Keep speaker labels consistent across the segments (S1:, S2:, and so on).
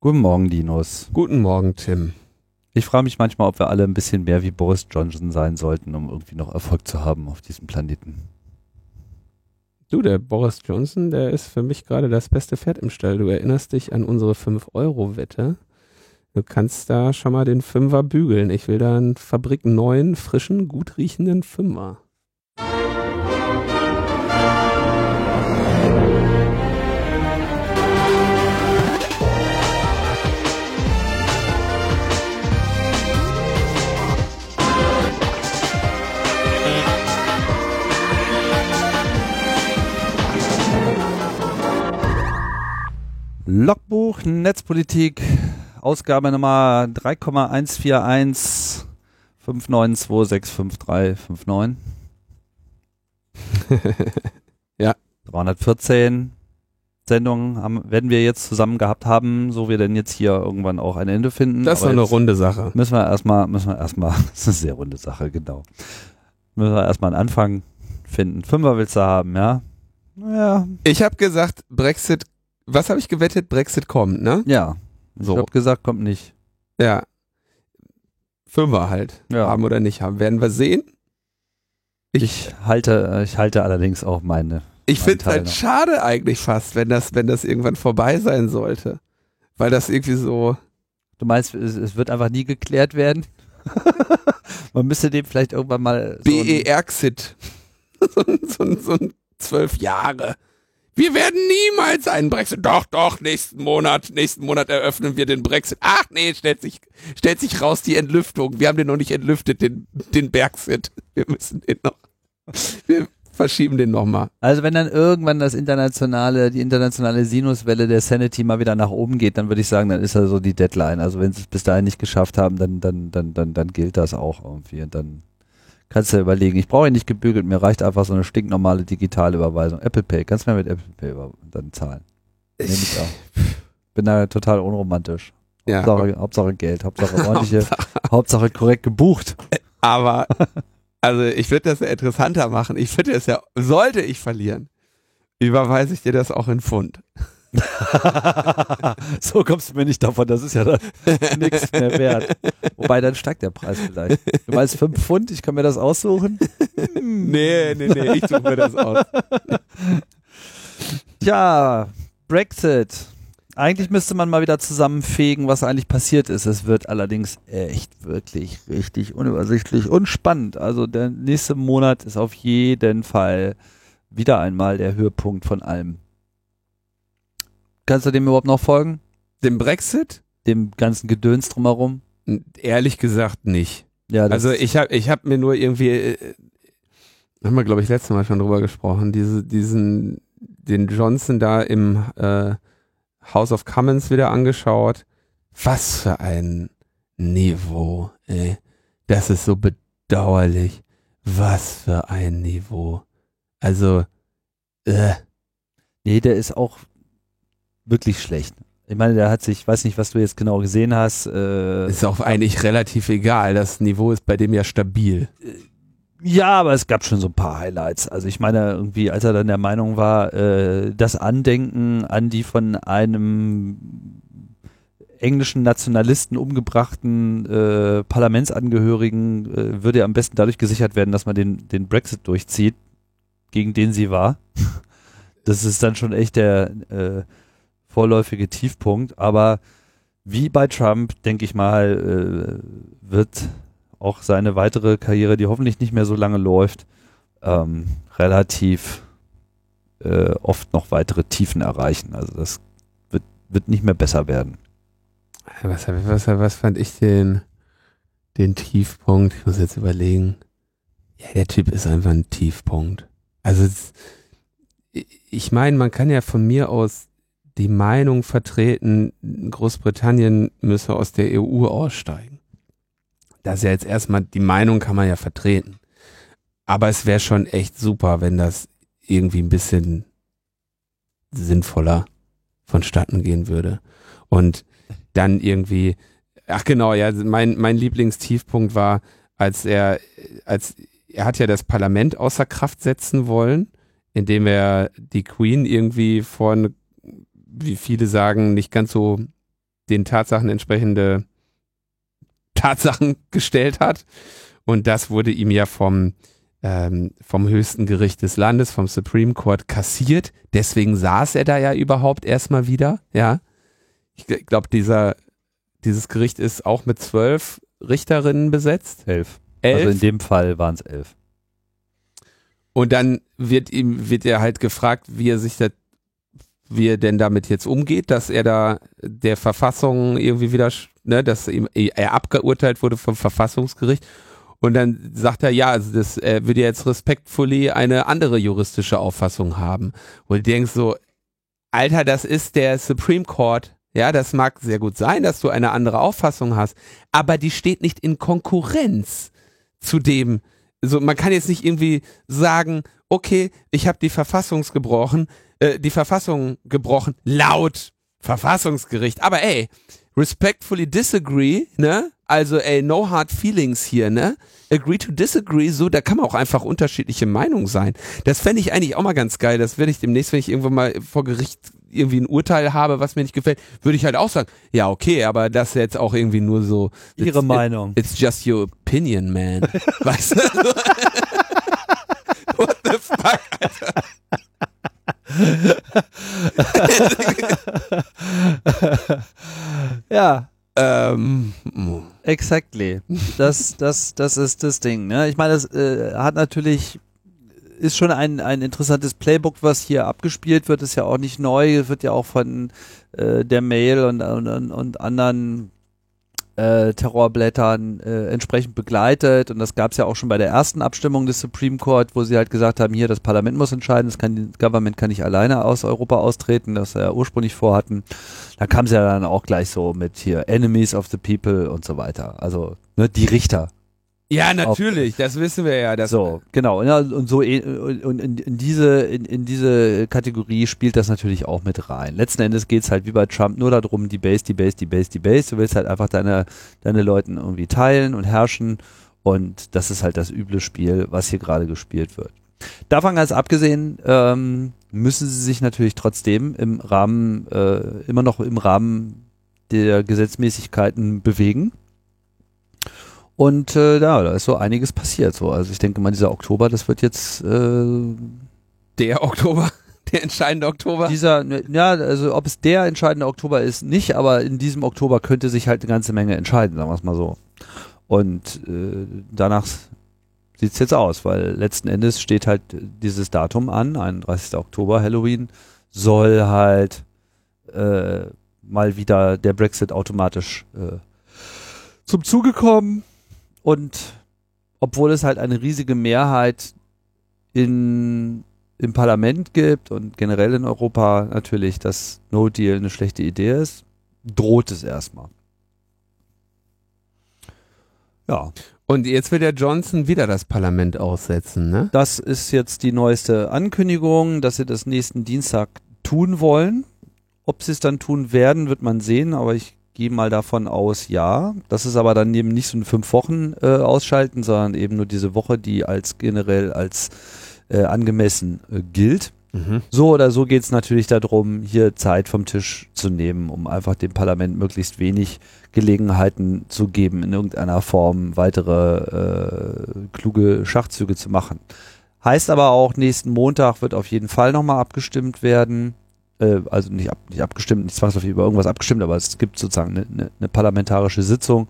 S1: Guten Morgen, Dinos.
S2: Guten Morgen, Tim.
S1: Ich frage mich manchmal, ob wir alle ein bisschen mehr wie Boris Johnson sein sollten, um irgendwie noch Erfolg zu haben auf diesem Planeten.
S2: Du, der Boris Johnson, der ist für mich gerade das beste Pferd im Stall. Du erinnerst dich an unsere 5-Euro-Wette. Du kannst da schon mal den Fünfer bügeln. Ich will da einen Fabrik neuen, frischen, gut riechenden Fünfer.
S1: Logbuch Netzpolitik, Ausgabe Nummer 3,141 592655359.
S2: Ja.
S1: 314 Sendungen haben, werden wir jetzt zusammen gehabt haben, so wir denn jetzt hier irgendwann auch ein Ende finden.
S2: Das ist eine runde Sache.
S1: Müssen wir erstmal, müssen wir erstmal, das ist eine sehr runde Sache, genau. Müssen wir erstmal einen Anfang finden. Fünfer willst du haben, ja? Ja,
S2: Ich habe gesagt, Brexit, was habe ich gewettet? Brexit kommt, ne?
S1: ja. Ich
S2: So.
S1: hab gesagt, kommt nicht.
S2: Ja. Fünfer halt.
S1: Ja.
S2: Haben oder nicht haben. Werden wir sehen.
S1: Ich halte, ich halte allerdings auch meine.
S2: Ich finde es halt
S1: noch.
S2: schade eigentlich fast, wenn das, wenn das irgendwann vorbei sein sollte. Weil das irgendwie so.
S1: Du meinst, es, es wird einfach nie geklärt werden? Man müsste dem vielleicht irgendwann mal so
S2: BE-Exit. so, so, so ein zwölf Jahre. Wir werden niemals einen Brexit. Doch, doch, nächsten Monat, nächsten Monat eröffnen wir den Brexit. Ach nee, stellt sich, stellt sich raus die Entlüftung. Wir haben den noch nicht entlüftet, den, den Brexit. Wir müssen den noch, wir verschieben den nochmal.
S1: Also wenn dann irgendwann das internationale, die internationale Sinuswelle der Sanity mal wieder nach oben geht, dann würde ich sagen, dann ist ja so die Deadline. Also wenn sie es bis dahin nicht geschafft haben, dann, dann, dann, dann, dann gilt das auch irgendwie. Und dann kannst du ja überlegen, ich brauche ihn nicht gebügelt, mir reicht einfach so eine stinknormale digitale Überweisung. Apple Pay, kannst du mir mit Apple Pay dann zahlen. Nehme ich auch. Bin da total unromantisch.
S2: Ja,
S1: Hauptsache, Hauptsache Geld, Hauptsache ordentliche, Hauptsache korrekt gebucht.
S2: aber, also ich würde das ja interessanter machen. Ich würde es ja, sollte ich verlieren, überweise ich dir das auch in Pfund.
S1: so kommst du mir nicht davon, das ist ja dann nichts mehr wert. Wobei, dann steigt der Preis vielleicht. Du meinst 5 Pfund, ich kann mir das aussuchen?
S2: Nee, nee, nee, ich suche mir das aus.
S1: Tja, Brexit. Eigentlich müsste man mal wieder zusammenfegen, was eigentlich passiert ist. Es wird allerdings echt wirklich richtig unübersichtlich und spannend. Also der nächste Monat ist auf jeden Fall wieder einmal der Höhepunkt von allem. Kannst du dem überhaupt noch folgen?
S2: Dem Brexit?
S1: Dem ganzen Gedöns drumherum?
S2: Ehrlich gesagt nicht.
S1: Ja,
S2: Also ich habe ich hab mir nur irgendwie, äh, haben wir glaube ich letztes Mal schon drüber gesprochen, diese, diesen, den Johnson da im äh, House of Commons wieder angeschaut. Was für ein Niveau, ey. Das ist so bedauerlich. Was für ein Niveau. Also, äh,
S1: Nee, der ist auch wirklich schlecht. Ich meine, der hat sich, ich weiß nicht, was du jetzt genau gesehen hast. Äh,
S2: ist auch eigentlich relativ egal. Das Niveau ist bei dem ja stabil.
S1: ja, aber es gab schon so ein paar Highlights. Also ich meine, irgendwie, als er dann der Meinung war, äh, das Andenken an die von einem englischen Nationalisten umgebrachten äh, Parlamentsangehörigen äh, würde am besten dadurch gesichert werden, dass man den, den Brexit durchzieht, gegen den sie war. Das ist dann schon echt der äh, vorläufige Tiefpunkt. Aber wie bei Trump, denke ich mal, äh, wird auch seine weitere Karriere, die hoffentlich nicht mehr so lange läuft, ähm, relativ äh, oft noch weitere Tiefen erreichen. Also das wird, wird nicht mehr besser werden.
S2: Was, was, was fand ich den, den Tiefpunkt? Ich muss jetzt überlegen. Ja, der Typ ist einfach ein Tiefpunkt. Also ich meine, man kann ja von mir aus die Meinung vertreten, Großbritannien müsse aus der EU aussteigen. Das ist ja jetzt erstmal, die Meinung kann man ja vertreten. Aber es wäre schon echt super, wenn das irgendwie ein bisschen sinnvoller vonstatten gehen würde. Und dann irgendwie, ach genau, ja, mein, mein Lieblingstiefpunkt war, als er, als er hat ja das Parlament außer Kraft setzen wollen, indem er die Queen irgendwie vor, eine, wie viele sagen, nicht ganz so den Tatsachen entsprechende Tatsachen gestellt hat. Und das wurde ihm ja vom, ähm, vom höchsten Gericht des Landes, vom Supreme Court kassiert. Deswegen saß er da ja überhaupt erstmal wieder, ja. Ich glaube, dieser, dieses Gericht ist auch mit zwölf Richterinnen besetzt.
S1: Elf.
S2: Elf.
S1: Also in dem Fall waren es elf.
S2: Und dann wird ihm, wird er halt gefragt, wie er sich da, wie er denn damit jetzt umgeht, dass er da der Verfassung irgendwie wieder, ne, dass ihm, er abgeurteilt wurde vom Verfassungsgericht. Und dann sagt er, ja, also das, er würde jetzt respektfully eine andere juristische Auffassung haben. Und du denkst so, Alter, das ist der Supreme Court. Ja, das mag sehr gut sein, dass du eine andere Auffassung hast, aber die steht nicht in Konkurrenz zu dem, so man kann jetzt nicht irgendwie sagen, okay, ich habe die Verfassung gebrochen, äh, die Verfassung gebrochen, laut Verfassungsgericht. Aber ey, respectfully disagree, ne? Also ey, no hard feelings hier, ne? Agree to disagree, so, da kann man auch einfach unterschiedliche Meinungen sein. Das fände ich eigentlich auch mal ganz geil. Das werde ich demnächst, wenn ich irgendwann mal vor Gericht irgendwie ein Urteil habe, was mir nicht gefällt, würde ich halt auch sagen, ja, okay, aber das ist jetzt auch irgendwie nur so.
S1: Ihre Meinung.
S2: It, it's just your opinion, man. weißt du? What the fuck, Alter?
S1: ja.
S2: Ähm,
S1: Exactly. Das, das, das ist das Ding. Ne? Ich meine, das äh, hat natürlich ist schon ein, ein interessantes Playbook, was hier abgespielt wird, ist ja auch nicht neu, wird ja auch von äh, der Mail und, und, und anderen äh, Terrorblättern äh, entsprechend begleitet und das gab es ja auch schon bei der ersten Abstimmung des Supreme Court, wo sie halt gesagt haben, hier das Parlament muss entscheiden, das kann, das Government kann nicht alleine aus Europa austreten, das sie ja ursprünglich vorhatten. Da kam sie ja dann auch gleich so mit hier Enemies of the People und so weiter. Also ne, die Richter
S2: ja, natürlich, auf, das wissen wir ja.
S1: Das so, genau. Ja, und so eh, und in, in, diese in, in diese Kategorie spielt das natürlich auch mit rein. Letzten Endes geht's halt wie bei Trump nur darum, die Base, die Base, die Base, die Base. Du willst halt einfach deine deine Leuten irgendwie teilen und herrschen und das ist halt das üble Spiel, was hier gerade gespielt wird. Davon ganz abgesehen ähm, müssen sie sich natürlich trotzdem im Rahmen äh, immer noch im Rahmen der Gesetzmäßigkeiten bewegen und äh, ja, da ist so einiges passiert. So. Also ich denke mal, dieser Oktober, das wird jetzt äh,
S2: der Oktober, der entscheidende Oktober.
S1: Dieser, ne, ja, also ob es der entscheidende Oktober ist, nicht, aber in diesem Oktober könnte sich halt eine ganze Menge entscheiden, sagen wir es mal so. Und äh, danach sieht's jetzt aus, weil letzten Endes steht halt dieses Datum an, 31. Oktober, Halloween, soll halt äh, mal wieder der Brexit automatisch äh, zum Zuge kommen. Und obwohl es halt eine riesige Mehrheit in, im Parlament gibt und generell in Europa natürlich, dass No Deal eine schlechte Idee ist, droht es erstmal.
S2: Ja. Und jetzt will der Johnson wieder das Parlament aussetzen, ne?
S1: Das ist jetzt die neueste Ankündigung, dass sie das nächsten Dienstag tun wollen. Ob sie es dann tun werden, wird man sehen, aber ich gehe mal davon aus, ja. Das ist aber dann eben nicht so ein fünf Wochen äh, ausschalten, sondern eben nur diese Woche, die als generell als äh, angemessen äh, gilt. Mhm. So oder so geht es natürlich darum, hier Zeit vom Tisch zu nehmen, um einfach dem Parlament möglichst wenig Gelegenheiten zu geben, in irgendeiner Form weitere äh, kluge Schachzüge zu machen. Heißt aber auch, nächsten Montag wird auf jeden Fall nochmal abgestimmt werden äh, also nicht, ab, nicht abgestimmt, nicht zwangsläufig über irgendwas abgestimmt, aber es gibt sozusagen eine, eine, eine parlamentarische Sitzung,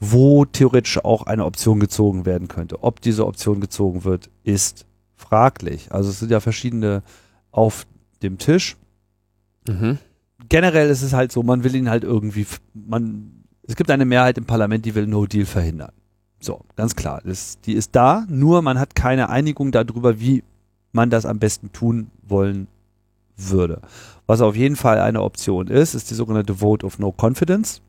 S1: wo theoretisch auch eine Option gezogen werden könnte. Ob diese Option gezogen wird, ist fraglich. Also es sind ja verschiedene auf dem Tisch. Mhm. Generell ist es halt so, man will ihn halt irgendwie, man, es gibt eine Mehrheit im Parlament, die will No Deal verhindern. So, ganz klar. Das, die ist da, nur man hat keine Einigung darüber, wie man das am besten tun wollen würde. Was auf jeden Fall eine Option ist, ist die sogenannte Vote of No Confidence.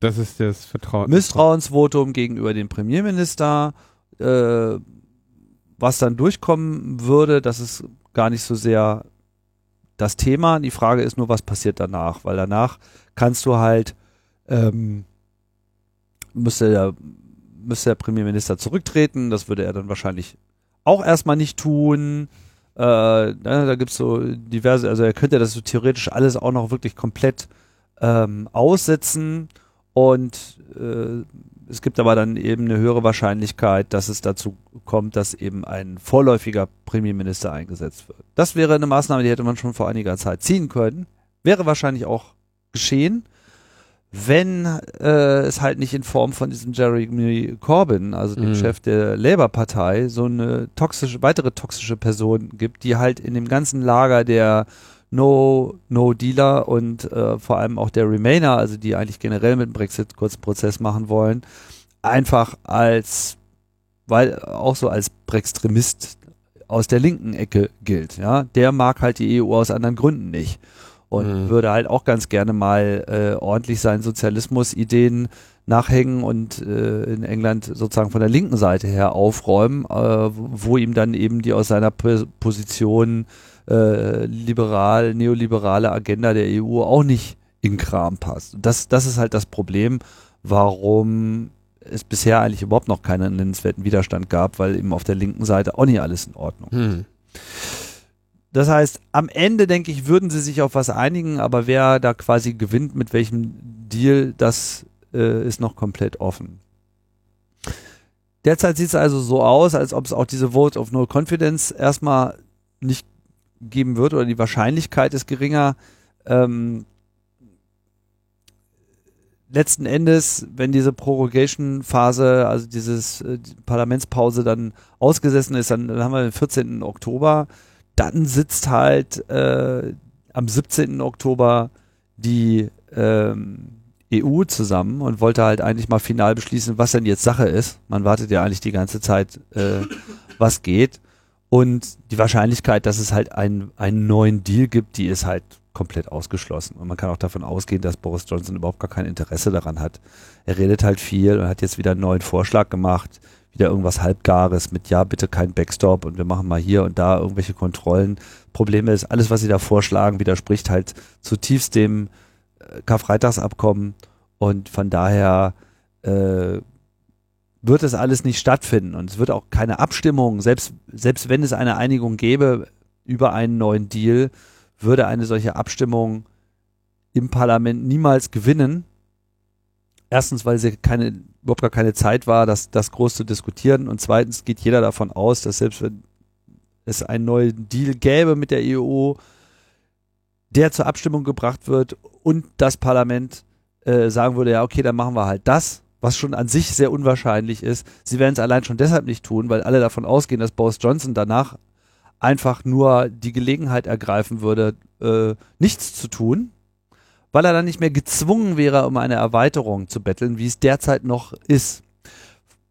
S2: Das ist das Vertrauen.
S1: Misstrauensvotum gegenüber dem Premierminister. Äh, was dann durchkommen würde, das ist gar nicht so sehr das Thema. Die Frage ist nur, was passiert danach, weil danach kannst du halt ähm, müsste der, müsste der Premierminister zurücktreten. Das würde er dann wahrscheinlich auch erstmal nicht tun. Äh, da gibt's so diverse, also er könnte das so theoretisch alles auch noch wirklich komplett ähm, aussetzen und äh, es gibt aber dann eben eine höhere Wahrscheinlichkeit, dass es dazu kommt, dass eben ein vorläufiger Premierminister eingesetzt wird. Das wäre eine Maßnahme, die hätte man schon vor einiger Zeit ziehen können. Wäre wahrscheinlich auch geschehen, wenn äh, es halt nicht in Form von diesem Jeremy Corbyn, also dem
S2: Mhm.
S1: Chef der Labour-Partei, so eine toxische, weitere toxische Person gibt, die halt in dem ganzen Lager der No, No Dealer und äh, vor allem auch der Remainer, also die eigentlich generell mit dem Brexit kurzen Prozess machen wollen, einfach als, weil auch so als Brextremist aus der linken Ecke gilt. Ja, der mag halt die EU aus anderen Gründen nicht und
S2: Mhm.
S1: würde halt auch ganz gerne mal äh, ordentlich seinen Sozialismus-Ideen nachhängen und äh, in England sozusagen von der linken Seite her aufräumen, äh, wo ihm dann eben die aus seiner P Position äh, liberal, neoliberale Agenda der EU auch nicht in Kram passt. Das, das ist halt das Problem, warum es bisher eigentlich überhaupt noch keinen nennenswerten Widerstand gab, weil eben auf der linken Seite auch nicht alles in Ordnung.
S2: Hm.
S1: Das heißt, am Ende denke ich, würden sie sich auf was einigen, aber wer da quasi gewinnt, mit welchem Deal, das äh, ist noch komplett offen. Derzeit sieht es also so aus, als ob es auch diese Vote of No Confidence erstmal nicht geben wird oder die Wahrscheinlichkeit ist geringer. Ähm, letzten Endes, wenn diese Prorogation-Phase, also dieses äh, die Parlamentspause dann ausgesessen ist, dann, dann haben wir den 14. Oktober, dann sitzt halt äh, am 17. Oktober die ähm, EU zusammen und wollte halt eigentlich mal final beschließen, was denn jetzt Sache ist. Man wartet ja eigentlich die ganze Zeit, äh, was geht. Und die Wahrscheinlichkeit, dass es halt einen, einen neuen Deal gibt, die ist halt komplett ausgeschlossen. Und man kann auch davon ausgehen, dass Boris Johnson überhaupt gar kein Interesse daran hat. Er redet halt viel und hat jetzt wieder einen neuen Vorschlag gemacht, wieder irgendwas Halbgares mit, ja, bitte kein Backstop und wir machen mal hier und da irgendwelche Kontrollen. Probleme ist, alles, was sie da vorschlagen, widerspricht halt zutiefst dem äh, Karfreitagsabkommen und von daher äh, wird es alles nicht stattfinden und es wird auch keine Abstimmung, selbst, selbst wenn es eine Einigung gäbe über einen neuen Deal, würde eine solche Abstimmung im Parlament niemals gewinnen. Erstens, weil sie keine, überhaupt gar keine Zeit war, das, das groß zu diskutieren. Und zweitens geht jeder davon aus, dass selbst wenn es einen neuen Deal gäbe mit der EU, der zur Abstimmung gebracht wird und das Parlament äh, sagen würde, ja, okay, dann machen wir halt das, was schon an sich sehr unwahrscheinlich ist. Sie werden es allein schon deshalb nicht tun, weil alle davon ausgehen, dass Boris Johnson danach einfach nur die Gelegenheit ergreifen würde, äh, nichts zu tun, weil er dann nicht mehr gezwungen wäre, um eine Erweiterung zu betteln, wie es derzeit noch ist.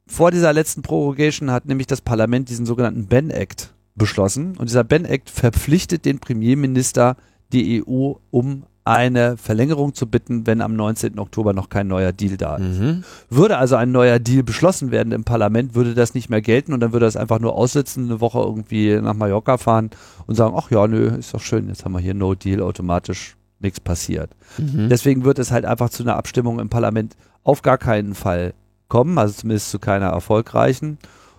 S1: Vor dieser letzten Prorogation hat nämlich das Parlament diesen sogenannten Ben Act beschlossen und dieser Ben Act verpflichtet den Premierminister, die EU um eine Verlängerung zu bitten, wenn am 19. Oktober noch kein neuer Deal da ist.
S2: Mhm.
S1: Würde also ein neuer Deal beschlossen werden im Parlament, würde das nicht mehr gelten und dann würde das einfach nur aussitzen, eine Woche irgendwie nach Mallorca fahren und sagen, ach ja, nö, ist doch schön, jetzt haben wir hier No Deal, automatisch nichts passiert.
S2: Mhm.
S1: Deswegen wird es halt einfach zu einer Abstimmung im Parlament auf gar keinen Fall kommen, also zumindest zu keiner erfolgreichen.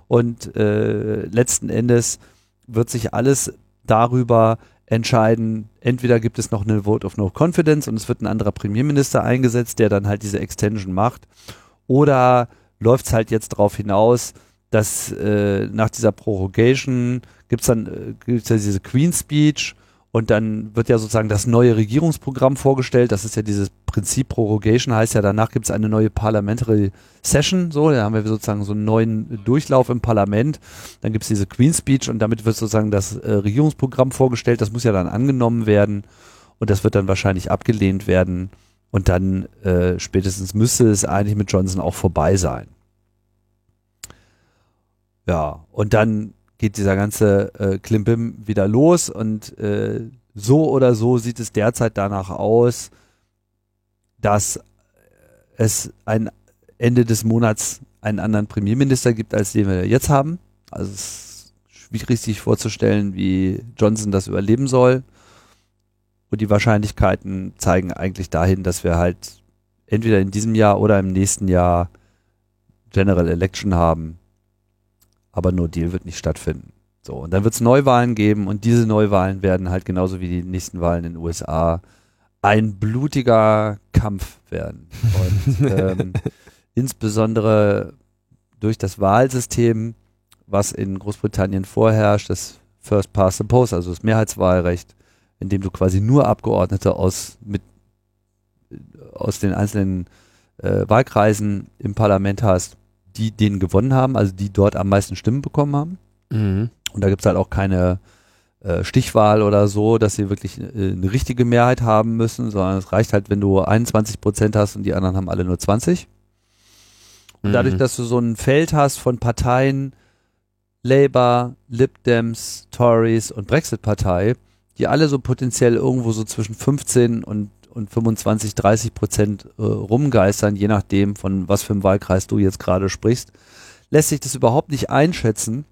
S1: Und äh, letzten Endes wird sich alles darüber entscheiden, entweder gibt es noch eine Vote of No Confidence und es wird ein anderer Premierminister eingesetzt, der dann halt diese Extension macht, oder läuft es halt jetzt darauf hinaus, dass äh, nach dieser Prorogation gibt es dann äh, gibt's ja diese Queen Speech und dann wird ja sozusagen das neue Regierungsprogramm vorgestellt. Das ist ja dieses Prinzip Prorogation, heißt ja, danach gibt es eine neue Parliamentary Session. So, da haben wir sozusagen so einen neuen Durchlauf im Parlament. Dann gibt es diese Queen Speech und damit wird sozusagen das äh, Regierungsprogramm vorgestellt. Das muss ja dann angenommen werden und das wird dann wahrscheinlich abgelehnt werden. Und dann äh, spätestens müsste es eigentlich mit Johnson auch vorbei sein. Ja, und dann geht dieser ganze äh, Klimbim wieder los und äh, so oder so sieht es derzeit danach aus, dass es ein Ende des Monats einen anderen Premierminister gibt, als den wir jetzt haben. Also es ist schwierig sich vorzustellen, wie Johnson das überleben soll. Und die Wahrscheinlichkeiten zeigen eigentlich dahin, dass wir halt entweder in diesem Jahr oder im nächsten Jahr General Election haben. Aber No Deal wird nicht stattfinden. So, und dann wird es Neuwahlen geben und diese Neuwahlen werden halt genauso wie die nächsten Wahlen in den USA ein blutiger Kampf werden. Und ähm, insbesondere durch das Wahlsystem, was in Großbritannien vorherrscht, das First Past the Post, also das Mehrheitswahlrecht, in dem du quasi nur Abgeordnete aus, mit, aus den einzelnen äh, Wahlkreisen im Parlament hast, die den gewonnen haben, also die dort am meisten Stimmen bekommen haben.
S2: Mhm.
S1: Und da gibt's halt auch keine äh, Stichwahl oder so, dass sie wirklich äh, eine richtige Mehrheit haben müssen, sondern es reicht halt, wenn du 21 Prozent hast und die anderen haben alle nur 20. Und dadurch,
S2: Mhm.
S1: dass du so ein Feld hast von Parteien, Labour, Lib Dems, Tories und Brexit-Partei, die alle so potenziell irgendwo so zwischen 15 und, und 25, 30 Prozent äh, rumgeistern, je nachdem, von was für einem Wahlkreis du jetzt gerade sprichst, lässt sich das überhaupt nicht einschätzen,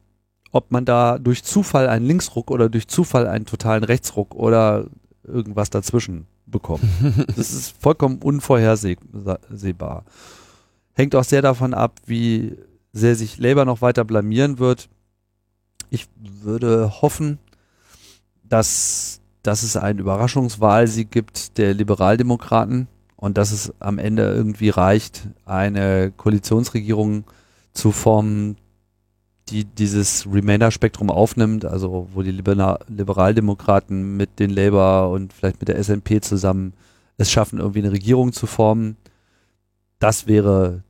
S1: ob man da durch Zufall einen Linksruck oder durch Zufall einen totalen Rechtsruck oder irgendwas dazwischen bekommt. Das ist vollkommen unvorhersehbar. Hängt auch sehr davon ab, wie sehr sich Labour noch weiter blamieren wird. Ich würde hoffen, dass, dass es einen Überraschungswahlsieg gibt der Liberaldemokraten und dass es am Ende irgendwie reicht, eine Koalitionsregierung zu formen, die dieses Remainder-Spektrum aufnimmt, also wo die Libera Liberaldemokraten mit den Labour und vielleicht mit der SNP zusammen es schaffen, irgendwie eine Regierung zu formen. Das wäre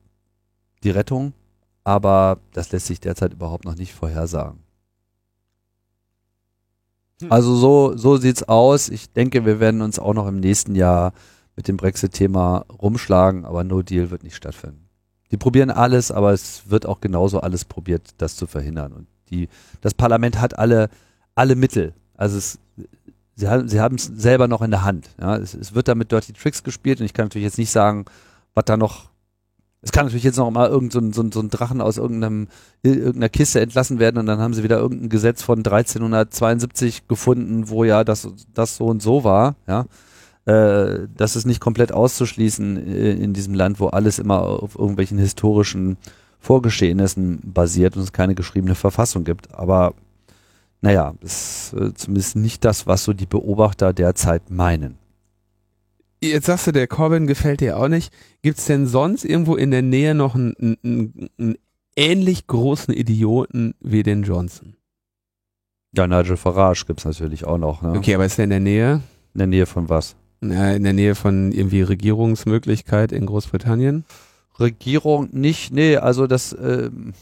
S1: die Rettung, aber das lässt sich derzeit überhaupt noch nicht vorhersagen.
S2: Hm.
S1: Also so, so sieht's aus. Ich denke, wir werden uns auch noch im nächsten Jahr mit dem Brexit-Thema rumschlagen, aber No Deal wird nicht stattfinden. Die probieren alles, aber es wird auch genauso alles probiert, das zu verhindern. Und die, das Parlament hat alle, alle Mittel. Also es, sie haben sie haben es selber noch in der Hand. Ja, es, es wird da mit Dirty Tricks gespielt und ich kann natürlich jetzt nicht sagen, was da noch. Es kann natürlich jetzt noch mal irgend so so so ein Drachen aus irgendeinem, irgendeiner Kiste entlassen werden und dann haben sie wieder irgendein Gesetz von 1372 gefunden, wo ja das, das so und so war. Ja, äh, das ist nicht komplett auszuschließen äh, in diesem Land, wo alles immer auf irgendwelchen historischen Vorgeschehnissen basiert und es keine geschriebene Verfassung gibt. Aber naja, ist äh, zumindest nicht das, was so die Beobachter derzeit meinen.
S2: Jetzt sagst du, der Corbyn gefällt dir auch nicht. Gibt's denn sonst irgendwo in der Nähe noch einen, einen, einen ähnlich großen Idioten wie den Johnson?
S1: Ja, Nigel Farage gibt's natürlich auch noch. Ne?
S2: Okay, aber ist er in der Nähe?
S1: In der Nähe von was?
S2: Na, in der Nähe von irgendwie Regierungsmöglichkeit in Großbritannien?
S1: Regierung nicht, nee, also das ähm,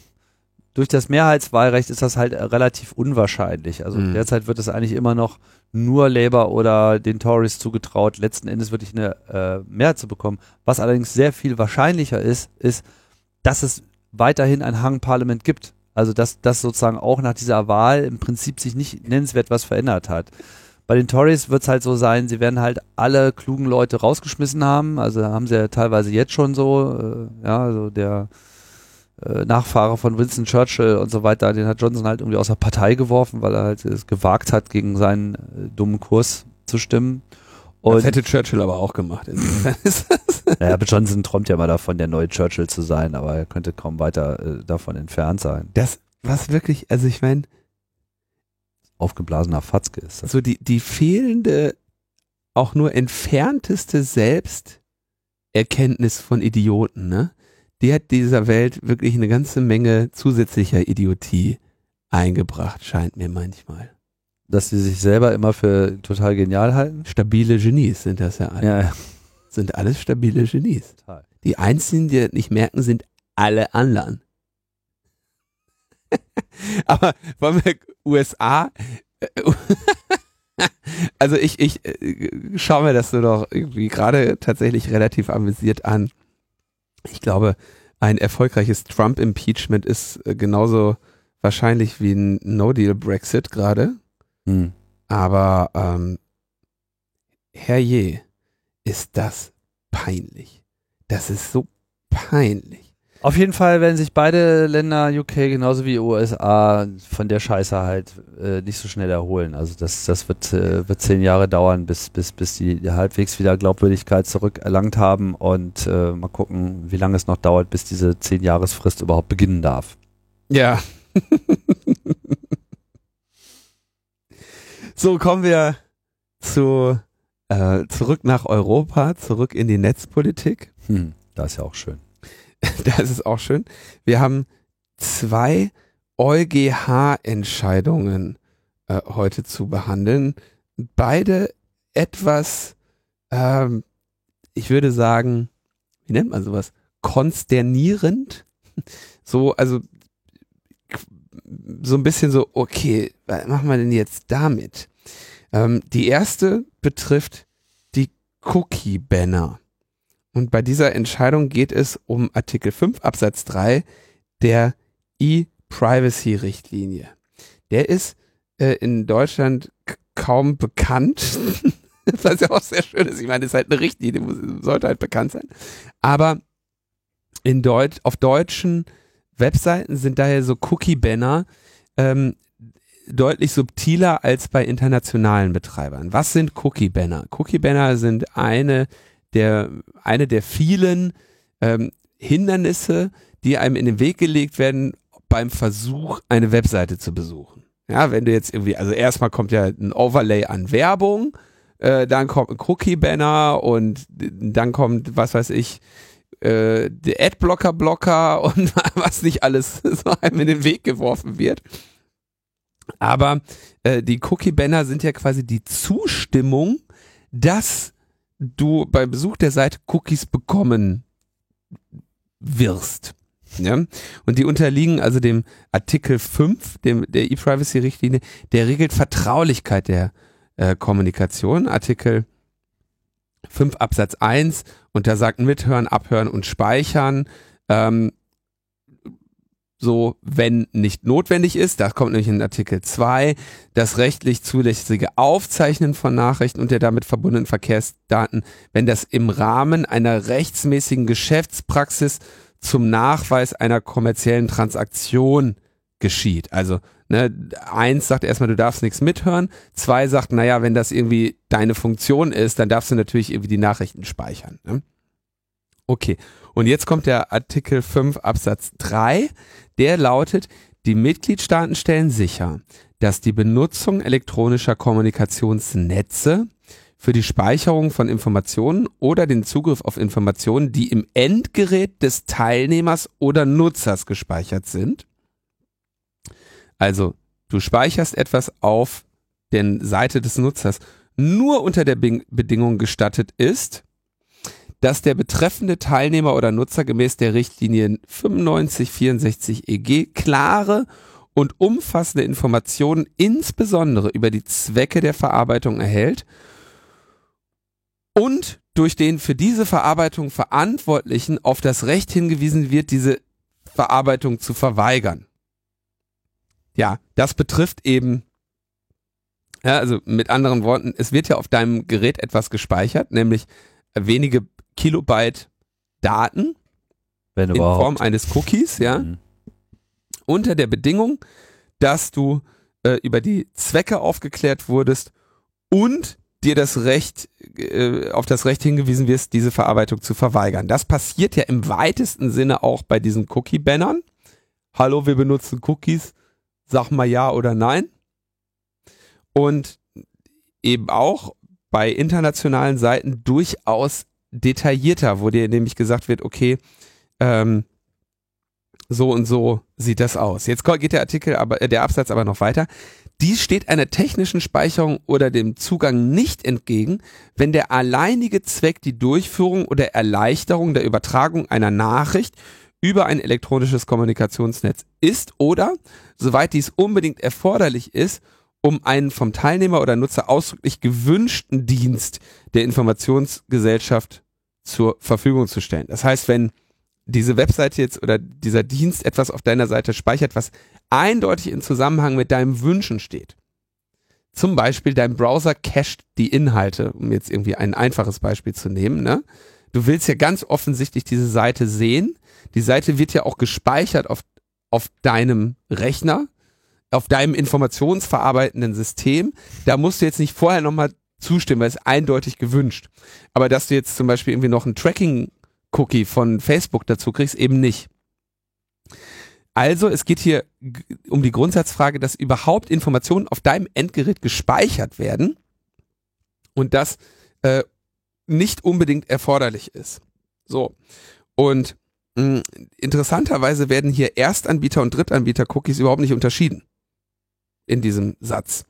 S1: durch das Mehrheitswahlrecht ist das halt äh, relativ unwahrscheinlich. Also
S2: Mhm.
S1: derzeit wird es eigentlich immer noch nur Labour oder den Tories zugetraut, letzten Endes wirklich eine äh, Mehrheit zu bekommen. Was allerdings sehr viel wahrscheinlicher ist, ist, dass es weiterhin ein Hang-Parlament gibt. Also dass das sozusagen auch nach dieser Wahl im Prinzip sich nicht nennenswert was verändert hat. Bei den Tories wird es halt so sein, sie werden halt alle klugen Leute rausgeschmissen haben. Also haben sie ja teilweise jetzt schon so, äh, ja, also der Nachfahre von Winston Churchill und so weiter, den hat Johnson halt irgendwie aus der Partei geworfen, weil er halt es gewagt hat, gegen seinen äh, dummen Kurs zu stimmen.
S2: Das
S1: Und
S2: hätte Churchill aber auch gemacht. Insofern ist das-
S1: naja, aber Johnson träumt ja mal davon, der neue Churchill zu sein, aber er könnte kaum weiter äh, davon entfernt sein.
S2: das, was wirklich, also ich meine,
S1: Aufgeblasener Fatzke ist das.
S2: so die, die fehlende, auch nur entfernteste Selbsterkenntnis von Idioten, ne? Die hat dieser Welt wirklich eine ganze Menge zusätzlicher Idiotie eingebracht, scheint mir manchmal.
S1: Dass sie sich selber immer für total genial halten.
S2: Stabile Genies sind das ja alle.
S1: Ja,
S2: Sind alles stabile Genies.
S1: total.
S2: Die einzigen, die das nicht merken, sind alle anderen. Aber wollen wir USA? Also ich, ich äh, schaue mir das so doch irgendwie gerade tatsächlich relativ amüsiert an. Ich glaube, ein erfolgreiches Trump-Impeachment ist äh, genauso wahrscheinlich wie ein No-Deal-Brexit gerade.
S1: Hm.
S2: Aber ähm, herrje, ist das peinlich. Das ist so peinlich.
S1: Auf jeden Fall werden sich beide Länder, UK genauso wie USA, von der Scheiße halt äh, nicht so schnell erholen. Also das, das wird, äh, wird zehn Jahre dauern, bis, bis, bis die halbwegs wieder Glaubwürdigkeit zurückerlangt haben und äh, mal gucken, wie lange es noch dauert, bis diese zehn Jahresfrist überhaupt beginnen darf.
S2: Ja. so kommen wir zu Äh, zurück nach Europa, zurück in die Netzpolitik.
S1: Hm, das ist ja auch schön.
S2: das ist auch schön. Wir haben zwei EuGH-Entscheidungen äh, heute zu behandeln. Beide etwas, ähm, ich würde sagen, wie nennt man sowas? Konsternierend. So, also so ein bisschen so, okay, was machen wir denn jetzt damit? Ähm, die erste betrifft die Cookie-Banner. Und bei dieser Entscheidung geht es um Artikel 5 Absatz 3 der E-Privacy-Richtlinie. Der ist äh, in Deutschland kaum bekannt. Was ja auch sehr schön ist. Ich meine, es ist halt eine Richtlinie, sollte halt bekannt sein. Aber in Deutsch, auf deutschen Webseiten sind daher so Cookie-Banner ähm, deutlich subtiler als bei internationalen Betreibern. Was sind Cookie-Banner? Cookie-Banner sind eine der, eine der vielen ähm, Hindernisse, die einem in den Weg gelegt werden beim Versuch, eine Webseite zu besuchen. Ja, wenn du jetzt irgendwie, also erstmal kommt ja ein Overlay an Werbung, äh, dann kommt ein Cookie-Banner und dann kommt, was weiß ich, äh, der Adblocker-Blocker und was nicht alles so einem in den Weg geworfen wird. Aber äh, die Cookie-Banner sind ja quasi die Zustimmung, dass du beim Besuch der Seite Cookies bekommen wirst. Ja? Und die unterliegen also dem Artikel 5 dem, der E-Privacy-Richtlinie, der regelt Vertraulichkeit der äh, Kommunikation. Artikel 5 Absatz 1 und da sagt mithören, abhören und speichern. Ähm, so, wenn nicht notwendig ist, das kommt nämlich in Artikel 2, das rechtlich zulässige Aufzeichnen von Nachrichten und der damit verbundenen Verkehrsdaten, wenn das im Rahmen einer rechtsmäßigen Geschäftspraxis zum Nachweis einer kommerziellen Transaktion geschieht. Also ne, eins sagt erstmal, du darfst nichts mithören. Zwei sagt, naja, wenn das irgendwie deine Funktion ist, dann darfst du natürlich irgendwie die Nachrichten speichern. Ne? Okay, und jetzt kommt der Artikel 5 Absatz 3, der lautet, die Mitgliedstaaten stellen sicher, dass die Benutzung elektronischer Kommunikationsnetze für die Speicherung von Informationen oder den Zugriff auf Informationen, die im Endgerät des Teilnehmers oder Nutzers gespeichert sind. Also, du speicherst etwas auf der Seite des Nutzers nur unter der Bedingung gestattet ist, dass der betreffende Teilnehmer oder Nutzer gemäß der Richtlinien 9564 EG klare und umfassende Informationen insbesondere über die Zwecke der Verarbeitung erhält und durch den für diese Verarbeitung Verantwortlichen auf das Recht hingewiesen wird, diese Verarbeitung zu verweigern. Ja, das betrifft eben, ja, also mit anderen Worten, es wird ja auf deinem Gerät etwas gespeichert, nämlich wenige Kilobyte Daten
S1: Wenn
S2: in
S1: überhaupt.
S2: Form eines Cookies, ja,
S1: Mhm.
S2: unter der Bedingung, dass du äh, über die Zwecke aufgeklärt wurdest und dir das Recht, äh, auf das Recht hingewiesen wirst, diese Verarbeitung zu verweigern. Das passiert ja im weitesten Sinne auch bei diesen Cookie-Bannern. Hallo, wir benutzen Cookies. Sag mal ja oder nein. Und eben auch bei internationalen Seiten durchaus detaillierter, wo dir nämlich gesagt wird, okay, ähm, so und so sieht das aus. Jetzt geht der Artikel, aber äh, der Absatz aber noch weiter. Dies steht einer technischen Speicherung oder dem Zugang nicht entgegen, wenn der alleinige Zweck die Durchführung oder Erleichterung der Übertragung einer Nachricht über ein elektronisches Kommunikationsnetz ist oder, soweit dies unbedingt erforderlich ist, um einen vom Teilnehmer oder Nutzer ausdrücklich gewünschten Dienst der Informationsgesellschaft zur Verfügung zu stellen. Das heißt, wenn diese Webseite jetzt oder dieser Dienst etwas auf deiner Seite speichert, was eindeutig in Zusammenhang mit deinem Wünschen steht. Zum Beispiel dein Browser cached die Inhalte, um jetzt irgendwie ein einfaches Beispiel zu nehmen. Ne? Du willst ja ganz offensichtlich diese Seite sehen. Die Seite wird ja auch gespeichert auf, auf deinem Rechner, auf deinem informationsverarbeitenden System. Da musst du jetzt nicht vorher nochmal zustimmen, weil es eindeutig gewünscht. Aber dass du jetzt zum Beispiel irgendwie noch ein Tracking-Cookie von Facebook dazu kriegst, eben nicht. Also, es geht hier um die Grundsatzfrage, dass überhaupt Informationen auf deinem Endgerät gespeichert werden und dass äh, nicht unbedingt erforderlich ist. So. Und mh, interessanterweise werden hier Erstanbieter und Drittanbieter-Cookies überhaupt nicht unterschieden in diesem Satz.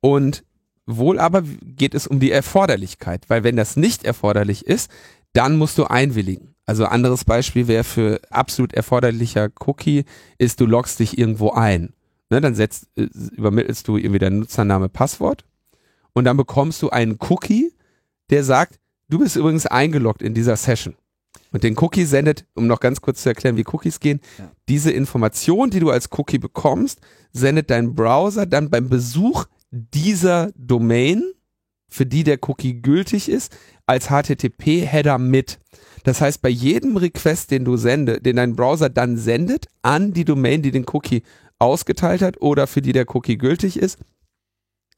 S2: Und wohl aber geht es um die Erforderlichkeit, weil wenn das nicht erforderlich ist, dann musst du einwilligen. Also anderes Beispiel wäre für absolut erforderlicher Cookie ist, du loggst dich irgendwo ein. Ne, dann setzt, äh, übermittelst du irgendwie dein Nutzername, Passwort und dann bekommst du einen Cookie, der sagt, du bist übrigens eingeloggt in dieser Session. Und den Cookie sendet, um noch ganz kurz zu erklären, wie Cookies gehen, ja. diese Information, die du als Cookie bekommst, sendet dein Browser dann beim Besuch dieser Domain, für die der Cookie gültig ist, als HTTP-Header mit. Das heißt, bei jedem Request, den du sende, den dein Browser dann sendet an die Domain, die den Cookie ausgeteilt hat oder für die der Cookie gültig ist,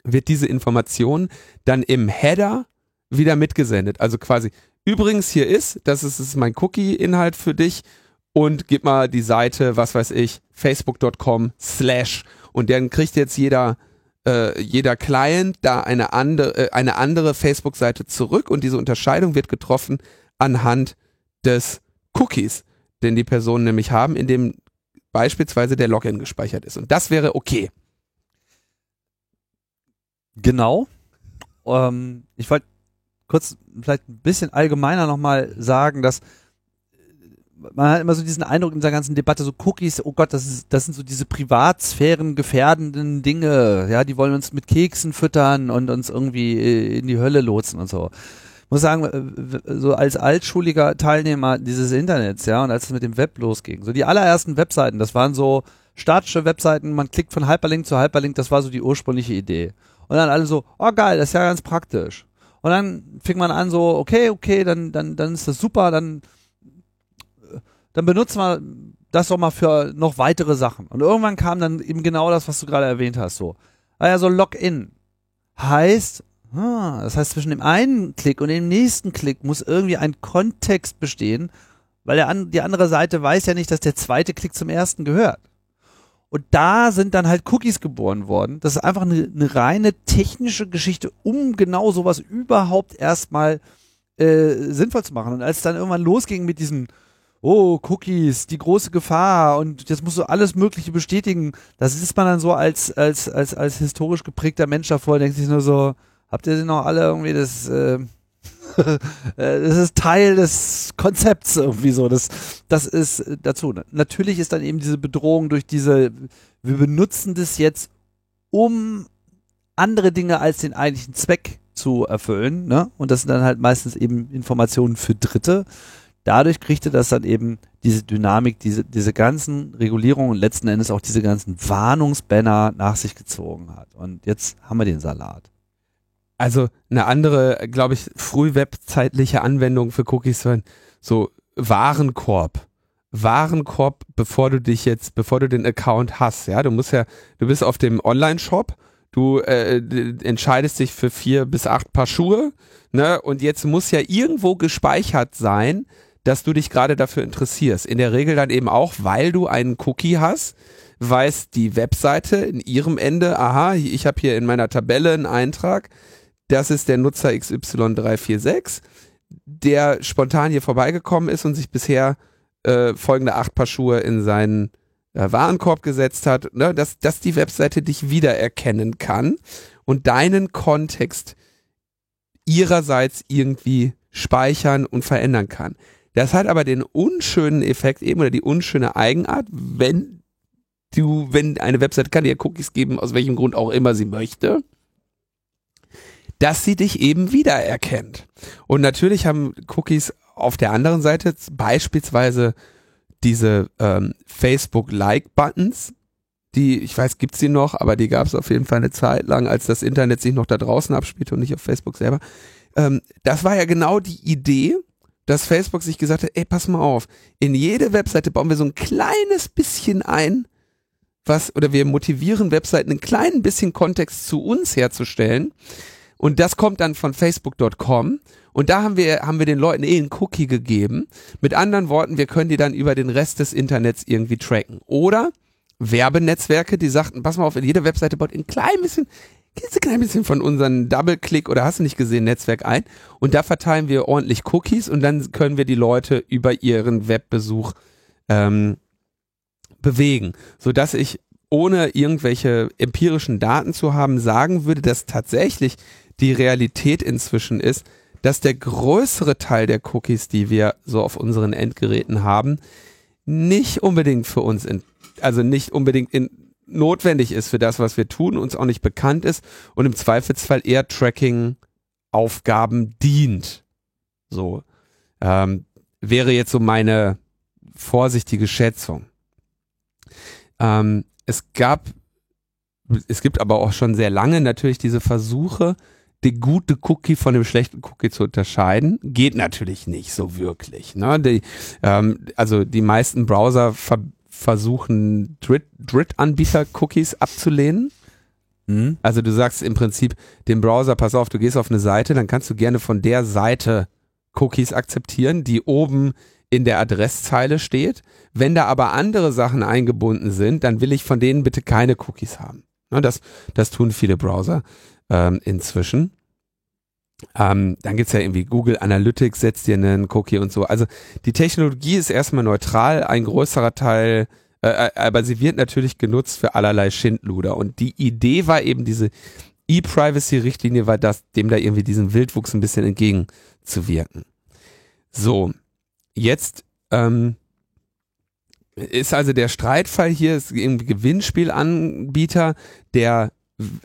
S2: wird diese Information dann im Header wieder mitgesendet. Also quasi, übrigens hier ist, das ist, ist mein Cookie-Inhalt für dich und gib mal die Seite, was weiß ich, facebook.com slash und dann kriegt jetzt jeder äh, jeder Client da eine andere, äh, eine andere Facebook-Seite zurück und diese Unterscheidung wird getroffen anhand des Cookies, den die Personen nämlich haben, in dem beispielsweise der Login gespeichert ist. Und das wäre okay.
S1: Genau. Ähm, ich wollte kurz vielleicht ein bisschen allgemeiner nochmal sagen, dass man hat immer so diesen Eindruck in dieser ganzen Debatte, so Cookies, oh Gott, das, ist, das sind so diese Privatsphären gefährdenden Dinge, ja, die wollen uns mit Keksen füttern und uns irgendwie äh, in die Hölle lotsen und so. Ich muss sagen, äh, so als altschuliger Teilnehmer dieses Internets, ja, und als es mit dem Web losging, so die allerersten Webseiten, das waren so statische Webseiten, man klickt von Hyperlink zu Hyperlink, das war so die ursprüngliche Idee. Und dann alle so, oh geil, das ist ja ganz praktisch. Und dann fing man an so, okay, okay, dann, dann, dann ist das super, dann dann benutzen wir das doch mal für noch weitere Sachen. Und irgendwann kam dann eben genau das, was du gerade erwähnt hast, so. Also Login heißt, ah, das heißt zwischen dem einen Klick und dem nächsten Klick muss irgendwie ein Kontext bestehen, weil der die andere Seite weiß ja nicht, dass der zweite Klick zum ersten gehört. Und da sind dann halt Cookies geboren worden. Das ist einfach eine, eine reine technische Geschichte, um genau sowas überhaupt erstmal äh, sinnvoll zu machen. Und als es dann irgendwann losging mit diesem oh, Cookies, die große Gefahr und jetzt musst du alles Mögliche bestätigen. Das ist man dann so als, als, als, als historisch geprägter Mensch davor, denkt sich nur so, habt ihr denn noch alle irgendwie das, äh, das ist Teil des Konzepts irgendwie so. Das, das ist dazu. Natürlich ist dann eben diese Bedrohung durch diese, wir benutzen das jetzt, um andere Dinge als den eigentlichen Zweck zu erfüllen, ne? Und das sind dann halt meistens eben Informationen für Dritte dadurch kriegte das dann eben diese Dynamik, diese, diese ganzen Regulierungen und letzten Endes auch diese ganzen Warnungsbanner nach sich gezogen hat. Und jetzt haben wir den Salat.
S2: Also eine andere, glaube ich, frühwebzeitliche Anwendung für Cookies waren so Warenkorb. Warenkorb, bevor du dich jetzt, bevor du den Account hast, ja, du musst ja, du bist auf dem Online-Shop, du äh, entscheidest dich für vier bis acht Paar Schuhe, ne, und jetzt muss ja irgendwo gespeichert sein, dass du dich gerade dafür interessierst. In der Regel dann eben auch, weil du einen Cookie hast, weiß die Webseite in ihrem Ende, aha, ich habe hier in meiner Tabelle einen Eintrag, das ist der Nutzer XY346, der spontan hier vorbeigekommen ist und sich bisher äh, folgende acht Paar Schuhe in seinen äh, Warenkorb gesetzt hat, ne, dass, dass die Webseite dich wiedererkennen kann und deinen Kontext ihrerseits irgendwie speichern und verändern kann. Das hat aber den unschönen Effekt eben oder die unschöne Eigenart, wenn du, wenn eine Website kann dir Cookies geben, aus welchem Grund auch immer sie möchte, dass sie dich eben wiedererkennt. Und natürlich haben Cookies auf der anderen Seite beispielsweise diese ähm, Facebook-Like-Buttons, die, ich weiß, gibt's die noch, aber die gab es auf jeden Fall eine Zeit lang, als das Internet sich noch da draußen abspielte und nicht auf Facebook selber. Ähm, das war ja genau die Idee, dass Facebook sich gesagt hat, ey, pass mal auf, in jede Webseite bauen wir so ein kleines bisschen ein, was, oder wir motivieren Webseiten ein klein bisschen Kontext zu uns herzustellen. Und das kommt dann von Facebook.com. Und da haben wir, haben wir den Leuten eh einen Cookie gegeben. Mit anderen Worten, wir können die dann über den Rest des Internets irgendwie tracken. Oder Werbenetzwerke, die sagten, pass mal auf, jede Webseite baut ein klein bisschen, ein bisschen von unseren Double-Click oder hast du nicht gesehen Netzwerk ein und da verteilen wir ordentlich Cookies und dann können wir die Leute über ihren Webbesuch ähm, bewegen, so dass ich ohne irgendwelche empirischen Daten zu haben sagen würde, dass tatsächlich die Realität inzwischen ist, dass der größere Teil der Cookies, die wir so auf unseren Endgeräten haben, nicht unbedingt für uns, in, also nicht unbedingt in, notwendig ist für das, was wir tun, uns auch nicht bekannt ist und im Zweifelsfall eher Tracking-Aufgaben dient. So ähm, wäre jetzt so meine vorsichtige Schätzung. Ähm, es gab, es gibt aber auch schon sehr lange natürlich diese Versuche, die gute Cookie von dem schlechten Cookie zu unterscheiden. Geht natürlich nicht so wirklich. Ne? Die, ähm, also die meisten Browser ver versuchen, Drittanbieter-Cookies abzulehnen. Mhm. Also du sagst im Prinzip dem Browser, pass auf, du gehst auf eine Seite, dann kannst du gerne von der Seite Cookies akzeptieren, die oben in der Adresszeile steht. Wenn da aber andere Sachen eingebunden sind, dann will ich von denen bitte keine Cookies haben. Ne, das, das tun viele Browser ähm, inzwischen. Ähm, dann gibt's ja irgendwie Google Analytics, setzt dir einen Cookie und so. Also die Technologie ist erstmal neutral, ein größerer Teil, äh, äh, aber sie wird natürlich genutzt für allerlei Schindluder. Und die Idee war eben diese E-Privacy-Richtlinie, war das, dem da irgendwie diesen Wildwuchs ein bisschen entgegenzuwirken. So, jetzt ähm, ist also der Streitfall hier, ist irgendwie Gewinnspielanbieter, der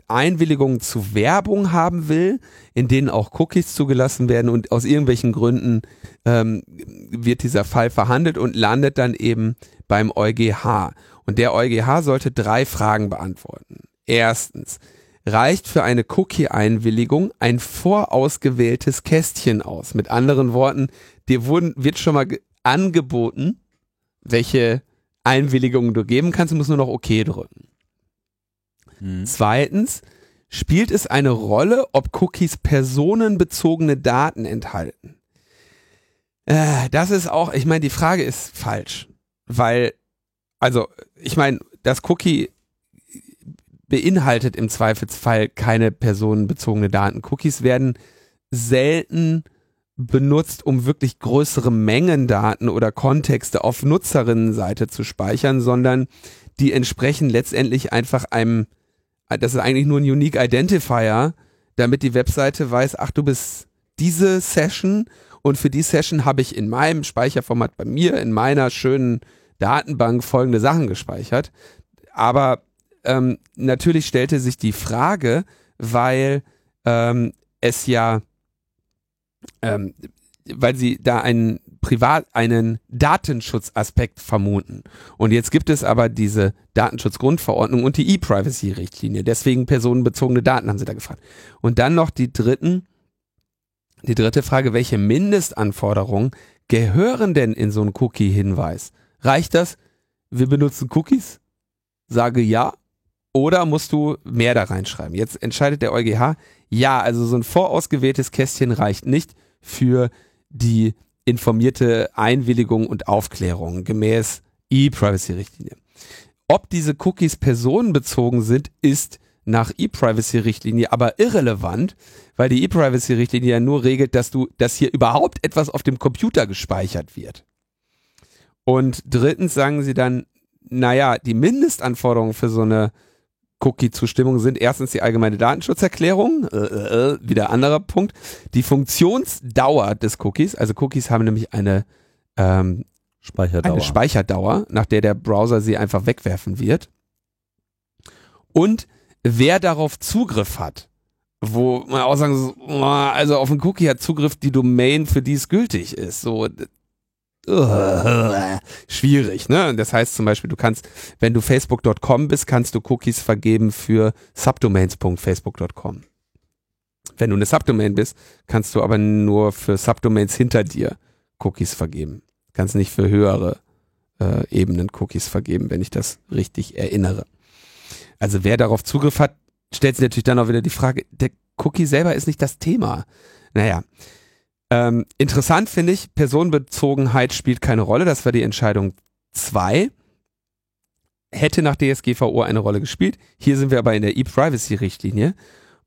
S2: Einwilligungen zu Werbung haben will, in denen auch Cookies zugelassen werden und aus irgendwelchen Gründen ähm, wird dieser Fall verhandelt und landet dann eben beim EuGH. Und der EuGH sollte drei Fragen beantworten. Erstens, reicht für eine Cookie-Einwilligung ein vorausgewähltes Kästchen aus? Mit anderen Worten, dir wurden, wird schon mal angeboten, welche Einwilligungen du geben kannst, du musst nur noch OK drücken. Mhm. Zweitens, spielt es eine Rolle, ob Cookies personenbezogene Daten enthalten? Äh, das ist auch, ich meine, die Frage ist falsch, weil, also, ich meine, das Cookie beinhaltet im Zweifelsfall keine personenbezogene Daten. Cookies werden selten benutzt, um wirklich größere Mengen Daten oder Kontexte auf Nutzerinnenseite zu speichern, sondern die entsprechen letztendlich einfach einem das ist eigentlich nur ein Unique Identifier, damit die Webseite weiß, ach, du bist diese Session und für die Session habe ich in meinem Speicherformat bei mir, in meiner schönen Datenbank folgende Sachen gespeichert. Aber ähm, natürlich stellte sich die Frage, weil ähm, es ja, ähm, weil sie da einen privat einen Datenschutzaspekt vermuten. Und jetzt gibt es aber diese Datenschutzgrundverordnung und die E-Privacy-Richtlinie. Deswegen personenbezogene Daten haben sie da gefragt. Und dann noch die dritten, die dritte Frage, welche Mindestanforderungen gehören denn in so einen Cookie-Hinweis? Reicht das? Wir benutzen Cookies? Sage ja. Oder musst du mehr da reinschreiben? Jetzt entscheidet der EuGH, ja, also so ein vorausgewähltes Kästchen reicht nicht für die informierte Einwilligung und Aufklärung gemäß E-Privacy-Richtlinie. Ob diese Cookies personenbezogen sind, ist nach E-Privacy-Richtlinie aber irrelevant, weil die E-Privacy-Richtlinie ja nur regelt, dass du, dass hier überhaupt etwas auf dem Computer gespeichert wird. Und drittens sagen sie dann, naja, die Mindestanforderungen für so eine Cookie-Zustimmung sind erstens die allgemeine Datenschutzerklärung, äh, äh, äh, wieder anderer Punkt, die Funktionsdauer des Cookies, also Cookies haben nämlich eine, ähm,
S1: Speicherdauer.
S2: eine Speicherdauer, nach der der Browser sie einfach wegwerfen wird. Und wer darauf Zugriff hat, wo man auch sagen, also auf einen Cookie hat Zugriff die Domain, für die es gültig ist. So, schwierig, ne? Das heißt zum Beispiel, du kannst, wenn du facebook.com bist, kannst du Cookies vergeben für subdomains.facebook.com. Wenn du eine Subdomain bist, kannst du aber nur für Subdomains hinter dir Cookies vergeben. Kannst nicht für höhere äh, Ebenen Cookies vergeben, wenn ich das richtig erinnere. Also wer darauf Zugriff hat, stellt sich natürlich dann auch wieder die Frage, der Cookie selber ist nicht das Thema. Naja, ähm, interessant finde ich, Personenbezogenheit spielt keine Rolle. Das war die Entscheidung 2. hätte nach DSGVO eine Rolle gespielt. Hier sind wir aber in der E-Privacy-Richtlinie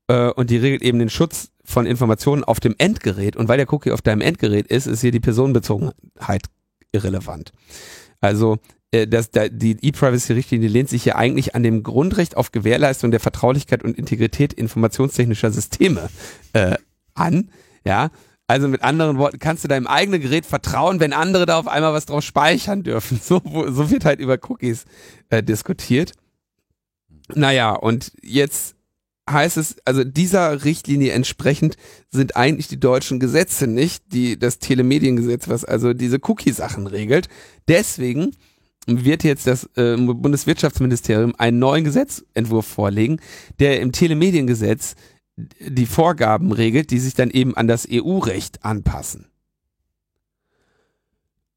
S2: äh, und die regelt eben den Schutz von Informationen auf dem Endgerät und weil der Cookie auf deinem Endgerät ist, ist hier die Personenbezogenheit irrelevant. Also äh, das, da, die E-Privacy-Richtlinie lehnt sich hier eigentlich an dem Grundrecht auf Gewährleistung der Vertraulichkeit und Integrität informationstechnischer Systeme äh, an. Ja, also mit anderen Worten, kannst du deinem eigenen Gerät vertrauen, wenn andere da auf einmal was drauf speichern dürfen. So, so wird halt über Cookies äh, diskutiert. Naja, und jetzt heißt es, also dieser Richtlinie entsprechend sind eigentlich die deutschen Gesetze nicht, die das Telemediengesetz, was also diese Cookie-Sachen regelt. Deswegen wird jetzt das äh, Bundeswirtschaftsministerium einen neuen Gesetzentwurf vorlegen, der im Telemediengesetz die Vorgaben regelt, die sich dann eben an das EU-Recht anpassen.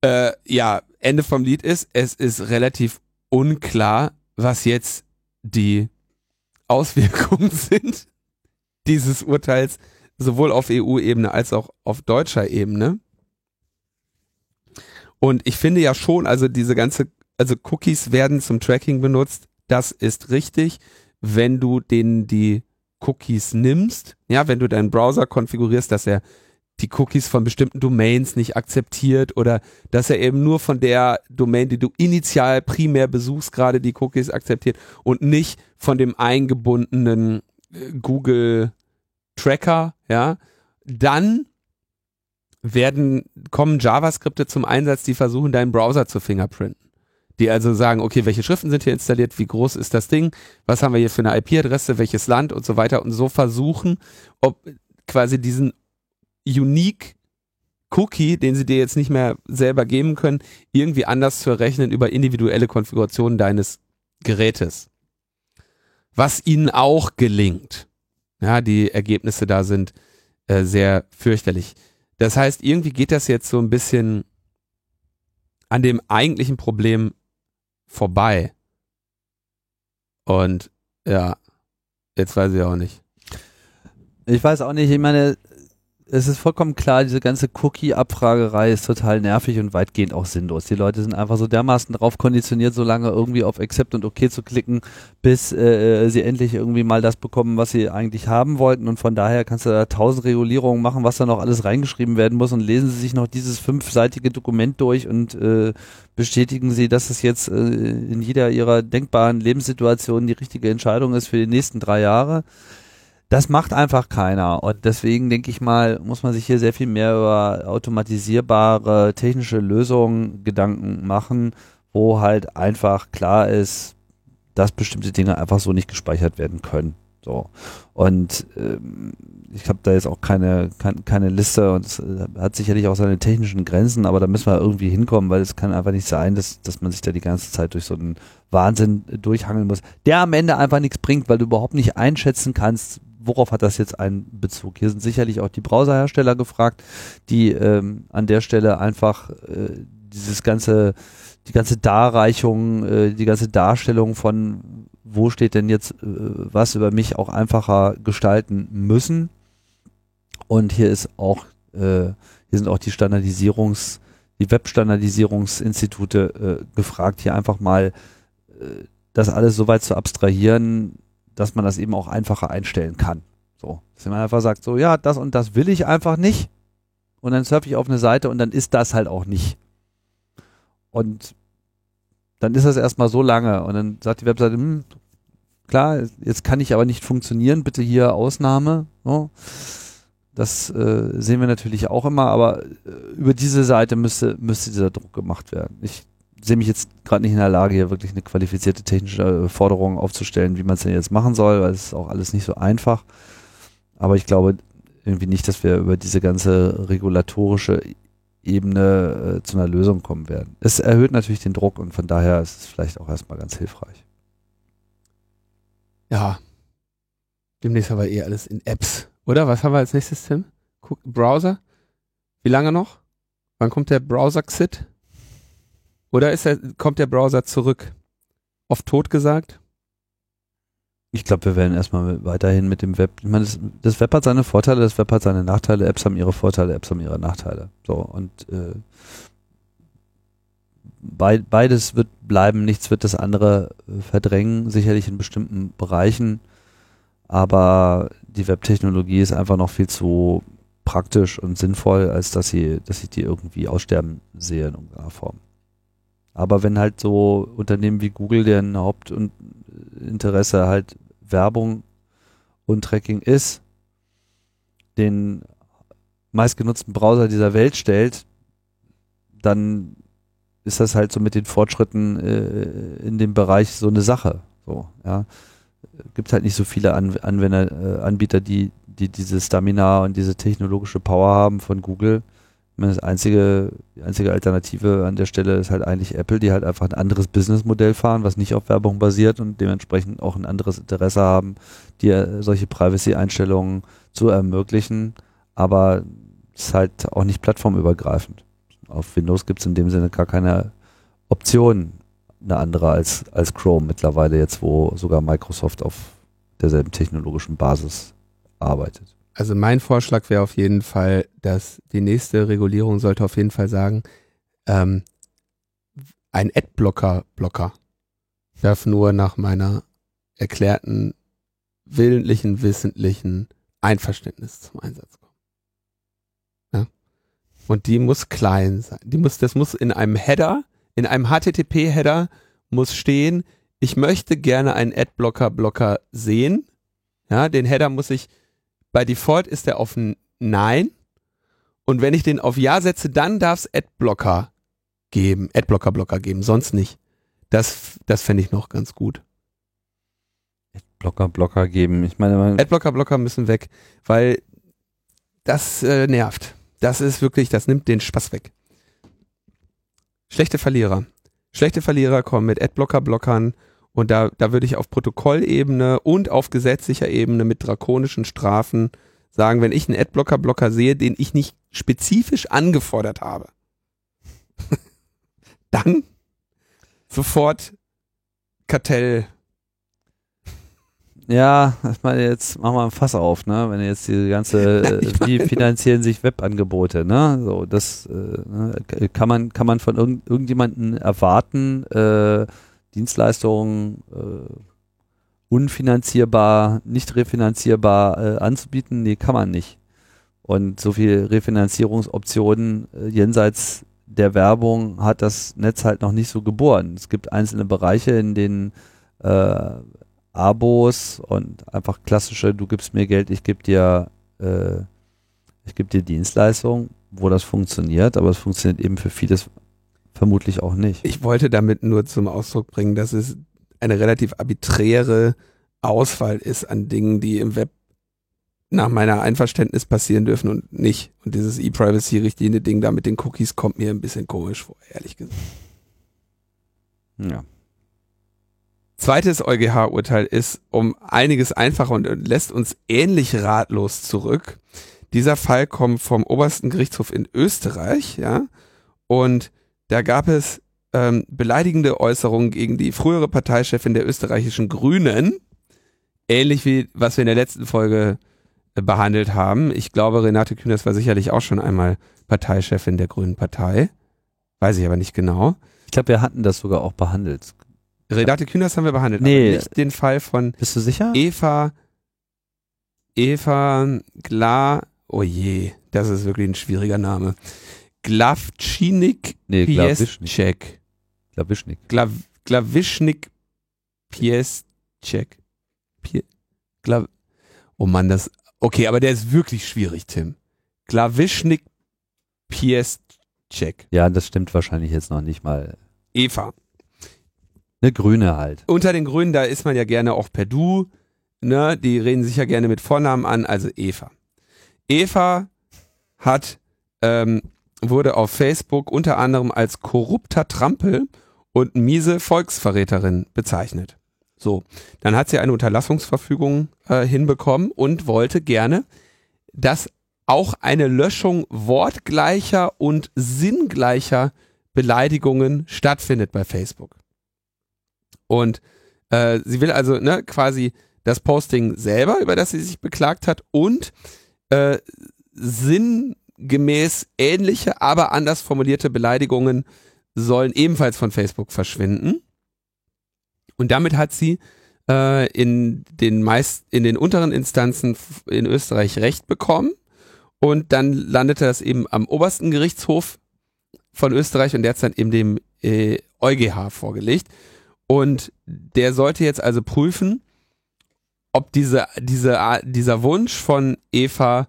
S2: Äh, ja, Ende vom Lied ist, es ist relativ unklar, was jetzt die Auswirkungen sind dieses Urteils, sowohl auf EU-Ebene als auch auf deutscher Ebene. Und ich finde ja schon, also diese ganze, also Cookies werden zum Tracking benutzt. Das ist richtig, wenn du denen die Cookies nimmst. Ja, wenn du deinen Browser konfigurierst, dass er die Cookies von bestimmten Domains nicht akzeptiert oder dass er eben nur von der Domain, die du initial primär besuchst, gerade die Cookies akzeptiert und nicht von dem eingebundenen äh, Google Tracker, ja, dann werden, kommen JavaScripte zum Einsatz, die versuchen, deinen Browser zu fingerprinten. Die also sagen, okay, welche Schriften sind hier installiert, wie groß ist das Ding, was haben wir hier für eine IP-Adresse, welches Land und so weiter und so versuchen, ob quasi diesen unique Cookie, den sie dir jetzt nicht mehr selber geben können, irgendwie anders zu errechnen über individuelle Konfigurationen deines Gerätes. Was ihnen auch gelingt. Ja, die Ergebnisse da sind äh, sehr fürchterlich. Das heißt, irgendwie geht das jetzt so ein bisschen an dem eigentlichen Problem vorbei. Und ja, jetzt weiß ich auch nicht.
S1: Ich weiß auch nicht, ich meine, es ist vollkommen klar, diese ganze Cookie-Abfragerei ist total nervig und weitgehend auch sinnlos. Die Leute sind einfach so dermaßen darauf konditioniert, so lange irgendwie auf Accept und OK zu klicken, bis äh, sie endlich irgendwie mal das bekommen, was sie eigentlich haben wollten. Und von daher kannst du da tausend Regulierungen machen, was da noch alles reingeschrieben werden muss und lesen sie sich noch dieses fünfseitige Dokument durch und äh, bestätigen sie, dass es jetzt äh, in jeder ihrer denkbaren Lebenssituationen die richtige Entscheidung ist für die nächsten drei Jahre das macht einfach keiner. Und deswegen denke ich mal, muss man sich hier sehr viel mehr über automatisierbare technische Lösungen Gedanken machen, wo halt einfach klar ist, dass bestimmte Dinge einfach so nicht gespeichert werden können. So. Und ähm, ich habe da jetzt auch keine, keine, keine Liste und es äh, hat sicherlich auch seine technischen Grenzen, aber da müssen wir irgendwie hinkommen, weil es kann einfach nicht sein, dass, dass man sich da die ganze Zeit durch so einen Wahnsinn durchhangeln muss, der am Ende einfach nichts bringt, weil du überhaupt nicht einschätzen kannst, worauf hat das jetzt einen Bezug? Hier sind sicherlich auch die Browserhersteller gefragt, die ähm, an der Stelle einfach äh, dieses ganze, die ganze Darreichung, äh, die ganze Darstellung von wo steht denn jetzt äh, was über mich auch einfacher gestalten müssen. Und hier ist auch, äh, hier sind auch die Standardisierungs, die Webstandardisierungsinstitute äh, gefragt, hier einfach mal äh, das alles so weit zu abstrahieren, dass man das eben auch einfacher einstellen kann. So, dass man einfach sagt, so ja, das und das will ich einfach nicht. Und dann surfe ich auf eine Seite und dann ist das halt auch nicht. Und dann ist das erstmal so lange und dann sagt die Webseite, hm, klar, jetzt kann ich aber nicht funktionieren, bitte hier Ausnahme. So. Das äh, sehen wir natürlich auch immer, aber äh, über diese Seite müsste, müsste dieser Druck gemacht werden. Ich sehe mich jetzt gerade nicht in der Lage, hier wirklich eine qualifizierte technische äh, Forderung aufzustellen, wie man es denn jetzt machen soll, weil es ist auch alles nicht so einfach. Aber ich glaube irgendwie nicht, dass wir über diese ganze regulatorische Ebene äh, zu einer Lösung kommen werden. Es erhöht natürlich den Druck und von daher ist es vielleicht auch erstmal ganz hilfreich.
S2: Ja. Demnächst aber eh alles in Apps. Oder? Was haben wir als nächstes, Tim? Browser? Wie lange noch? Wann kommt der Browser-Xit? Oder ist er, kommt der Browser zurück? Oft tot gesagt?
S1: Ich glaube, wir werden erstmal weiterhin mit dem Web. Ich meine, das, das, Web hat seine Vorteile, das Web hat seine Nachteile, Apps haben ihre Vorteile, Apps haben ihre Nachteile. So, und äh, be beides wird bleiben, nichts wird das andere äh, verdrängen, sicherlich in bestimmten Bereichen, aber die Webtechnologie ist einfach noch viel zu praktisch und sinnvoll, als dass sie, dass ich die irgendwie aussterben sehe in irgendeiner Form. Aber wenn halt so Unternehmen wie Google, deren Hauptinteresse halt Werbung und Tracking ist, den meistgenutzten Browser dieser Welt stellt, dann ist das halt so mit den Fortschritten äh, in dem Bereich so eine Sache. So, ja. Gibt halt nicht so viele An Anwender, äh, Anbieter, die, die diese Stamina und diese technologische Power haben von Google. Das einzige, die einzige Alternative an der Stelle ist halt eigentlich Apple, die halt einfach ein anderes Businessmodell fahren, was nicht auf Werbung basiert und dementsprechend auch ein anderes Interesse haben, dir solche Privacy-Einstellungen zu ermöglichen. Aber es ist halt auch nicht plattformübergreifend. Auf Windows gibt es in dem Sinne gar keine Option, eine andere als, als Chrome mittlerweile jetzt, wo sogar Microsoft auf derselben technologischen Basis arbeitet.
S2: Also mein Vorschlag wäre auf jeden Fall, dass die nächste Regulierung sollte auf jeden Fall sagen, ähm, ein Adblocker-Blocker darf nur nach meiner erklärten willentlichen, wissentlichen Einverständnis zum Einsatz kommen. Ja? Und die muss klein sein. Die muss, das muss in einem Header, in einem HTTP-Header muss stehen, ich möchte gerne einen Adblocker-Blocker sehen. Ja, den Header muss ich, bei Default ist der auf Nein. Und wenn ich den auf Ja setze, dann darf es Adblocker geben, Adblocker-Blocker geben, sonst nicht. Das, das fände ich noch ganz gut.
S1: Blocker, Blocker geben. Ich meine,
S2: Adblocker, Blocker müssen weg, weil das äh, nervt. Das ist wirklich, das nimmt den Spaß weg. Schlechte Verlierer. Schlechte Verlierer kommen mit Adblocker, Blockern und da, da würde ich auf Protokollebene und auf gesetzlicher Ebene mit drakonischen Strafen sagen, wenn ich einen Adblocker, Blocker sehe, den ich nicht spezifisch angefordert habe, dann sofort Kartell
S1: ja, ich meine, jetzt machen wir ein Fass auf, ne? Wenn jetzt die ganze, äh, wie finanzieren sich Webangebote, ne? So, das äh, ne? kann man, kann man von irgend, irgendjemanden erwarten, äh, Dienstleistungen äh, unfinanzierbar, nicht refinanzierbar äh, anzubieten? Nee, kann man nicht. Und so viel Refinanzierungsoptionen äh, jenseits der Werbung hat das Netz halt noch nicht so geboren. Es gibt einzelne Bereiche, in denen äh, Abos und einfach klassische, du gibst mir Geld, ich gebe dir, äh, ich dir Dienstleistungen, wo das funktioniert, aber es funktioniert eben für vieles vermutlich auch nicht.
S2: Ich wollte damit nur zum Ausdruck bringen, dass es eine relativ arbiträre Auswahl ist an Dingen, die im Web nach meiner Einverständnis passieren dürfen und nicht. Und dieses E-Privacy-Richtlinie-Ding da mit den Cookies kommt mir ein bisschen komisch vor, ehrlich gesagt.
S1: Ja.
S2: Zweites EuGH-Urteil ist um einiges einfacher und lässt uns ähnlich ratlos zurück. Dieser Fall kommt vom obersten Gerichtshof in Österreich, ja, und da gab es ähm, beleidigende Äußerungen gegen die frühere Parteichefin der österreichischen Grünen, ähnlich wie was wir in der letzten Folge äh, behandelt haben. Ich glaube, Renate Künast war sicherlich auch schon einmal Parteichefin der Grünen Partei. Weiß ich aber nicht genau.
S1: Ich glaube, wir hatten das sogar auch behandelt.
S2: Renate Künast haben wir behandelt,
S1: nee.
S2: aber nicht den Fall von
S1: Bist du sicher?
S2: Eva, Eva Gla, oh je, das ist wirklich ein schwieriger Name. Glavčinik
S1: nee,
S2: Pieszczek.
S1: Glawischnik.
S2: Glav, Glawischnik Pieszczek. Pie, Glav, oh Mann, das, okay, aber der ist wirklich schwierig, Tim. Glawischnik Pieszczek.
S1: Ja, das stimmt wahrscheinlich jetzt noch nicht mal.
S2: Eva.
S1: Eine Grüne halt.
S2: Unter den Grünen, da ist man ja gerne auch per Du, ne? Die reden sich ja gerne mit Vornamen an, also Eva. Eva hat, ähm, wurde auf Facebook unter anderem als korrupter Trampel und miese Volksverräterin bezeichnet. So, dann hat sie eine Unterlassungsverfügung äh, hinbekommen und wollte gerne, dass auch eine Löschung wortgleicher und sinngleicher Beleidigungen stattfindet bei Facebook. Und äh, sie will also ne, quasi das Posting selber, über das sie sich beklagt hat, und äh, sinngemäß ähnliche, aber anders formulierte Beleidigungen sollen ebenfalls von Facebook verschwinden. Und damit hat sie äh, in den meist in den unteren Instanzen in Österreich Recht bekommen und dann landete das eben am obersten Gerichtshof von Österreich und der hat dann eben dem äh, EuGH vorgelegt und der sollte jetzt also prüfen, ob diese, diese, dieser Wunsch von Eva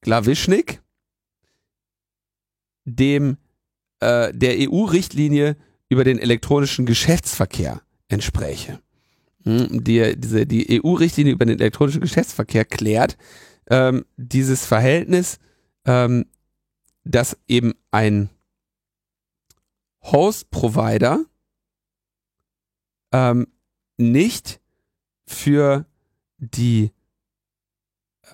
S2: Glawischnik dem äh, der EU-Richtlinie über den elektronischen Geschäftsverkehr entspräche. Hm, die, diese, die EU-Richtlinie über den elektronischen Geschäftsverkehr klärt ähm, dieses Verhältnis, ähm, dass eben ein Host-Provider ähm, nicht für die,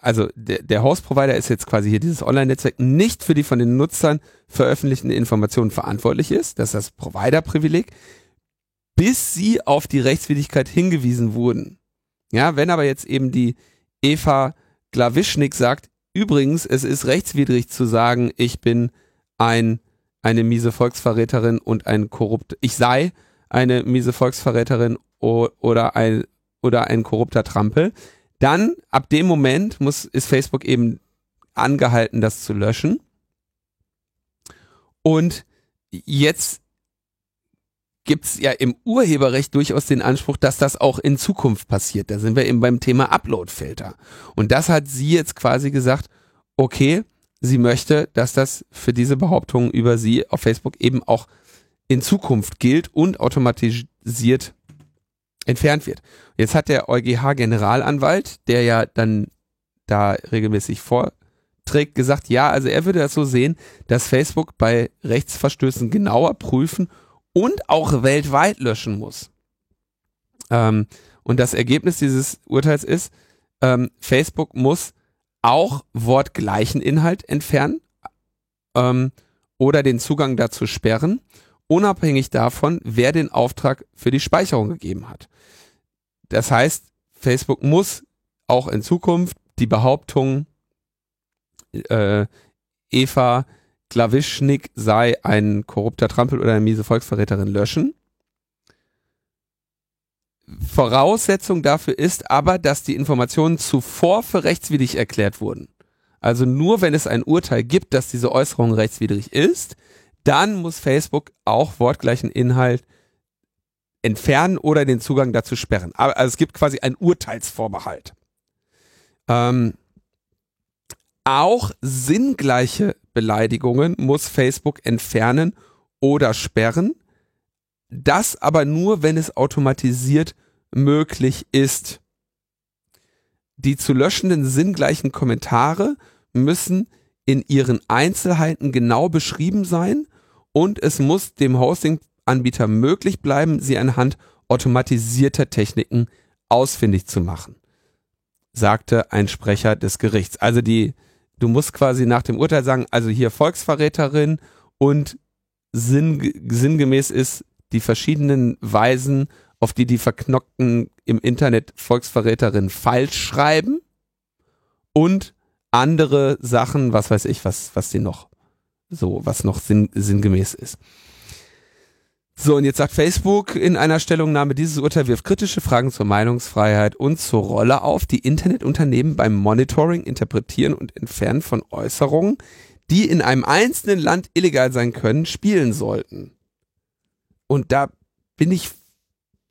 S2: also der, der Host-Provider ist jetzt quasi hier dieses Online-Netzwerk, nicht für die von den Nutzern veröffentlichten Informationen verantwortlich ist, das ist das Provider-Privileg, bis sie auf die Rechtswidrigkeit hingewiesen wurden. Ja, wenn aber jetzt eben die Eva Glawischnik sagt, übrigens, es ist rechtswidrig zu sagen, ich bin ein, eine miese Volksverräterin und ein korrupt, ich sei eine miese Volksverräterin oder ein, oder ein korrupter Trampel, dann ab dem Moment muss, ist Facebook eben angehalten, das zu löschen. Und jetzt gibt es ja im Urheberrecht durchaus den Anspruch, dass das auch in Zukunft passiert. Da sind wir eben beim Thema Uploadfilter. Und das hat sie jetzt quasi gesagt, okay, sie möchte, dass das für diese Behauptungen über sie auf Facebook eben auch in Zukunft gilt und automatisiert entfernt wird. Jetzt hat der EuGH-Generalanwalt, der ja dann da regelmäßig vorträgt, gesagt, ja, also er würde das so sehen, dass Facebook bei Rechtsverstößen genauer prüfen und auch weltweit löschen muss. Ähm, und das Ergebnis dieses Urteils ist, ähm, Facebook muss auch wortgleichen Inhalt entfernen ähm, oder den Zugang dazu sperren, unabhängig davon, wer den Auftrag für die Speicherung gegeben hat. Das heißt, Facebook muss auch in Zukunft die Behauptung, äh, Eva Klawischnik sei ein korrupter Trampel oder eine miese Volksverräterin löschen. Voraussetzung dafür ist aber, dass die Informationen zuvor für rechtswidrig erklärt wurden. Also nur wenn es ein Urteil gibt, dass diese Äußerung rechtswidrig ist, dann muss Facebook auch wortgleichen Inhalt entfernen oder den Zugang dazu sperren. Aber also es gibt quasi einen Urteilsvorbehalt. Ähm, auch sinngleiche Beleidigungen muss Facebook entfernen oder sperren. Das aber nur, wenn es automatisiert möglich ist. Die zu löschenden sinngleichen Kommentare müssen in ihren Einzelheiten genau beschrieben sein und es muss dem Hosting-Anbieter möglich bleiben, sie anhand automatisierter Techniken ausfindig zu machen, sagte ein Sprecher des Gerichts. Also die du musst quasi nach dem Urteil sagen, also hier Volksverräterin und sinn, sinngemäß ist die verschiedenen Weisen, auf die die Verknockten im Internet Volksverräterin falsch schreiben und andere Sachen, was weiß ich, was, was die noch so, was noch sinn, sinngemäß ist. So, und jetzt sagt Facebook in einer Stellungnahme, dieses Urteil wirft kritische Fragen zur Meinungsfreiheit und zur Rolle auf, die Internetunternehmen beim Monitoring, Interpretieren und Entfernen von Äußerungen, die in einem einzelnen Land illegal sein können, spielen sollten. Und da bin ich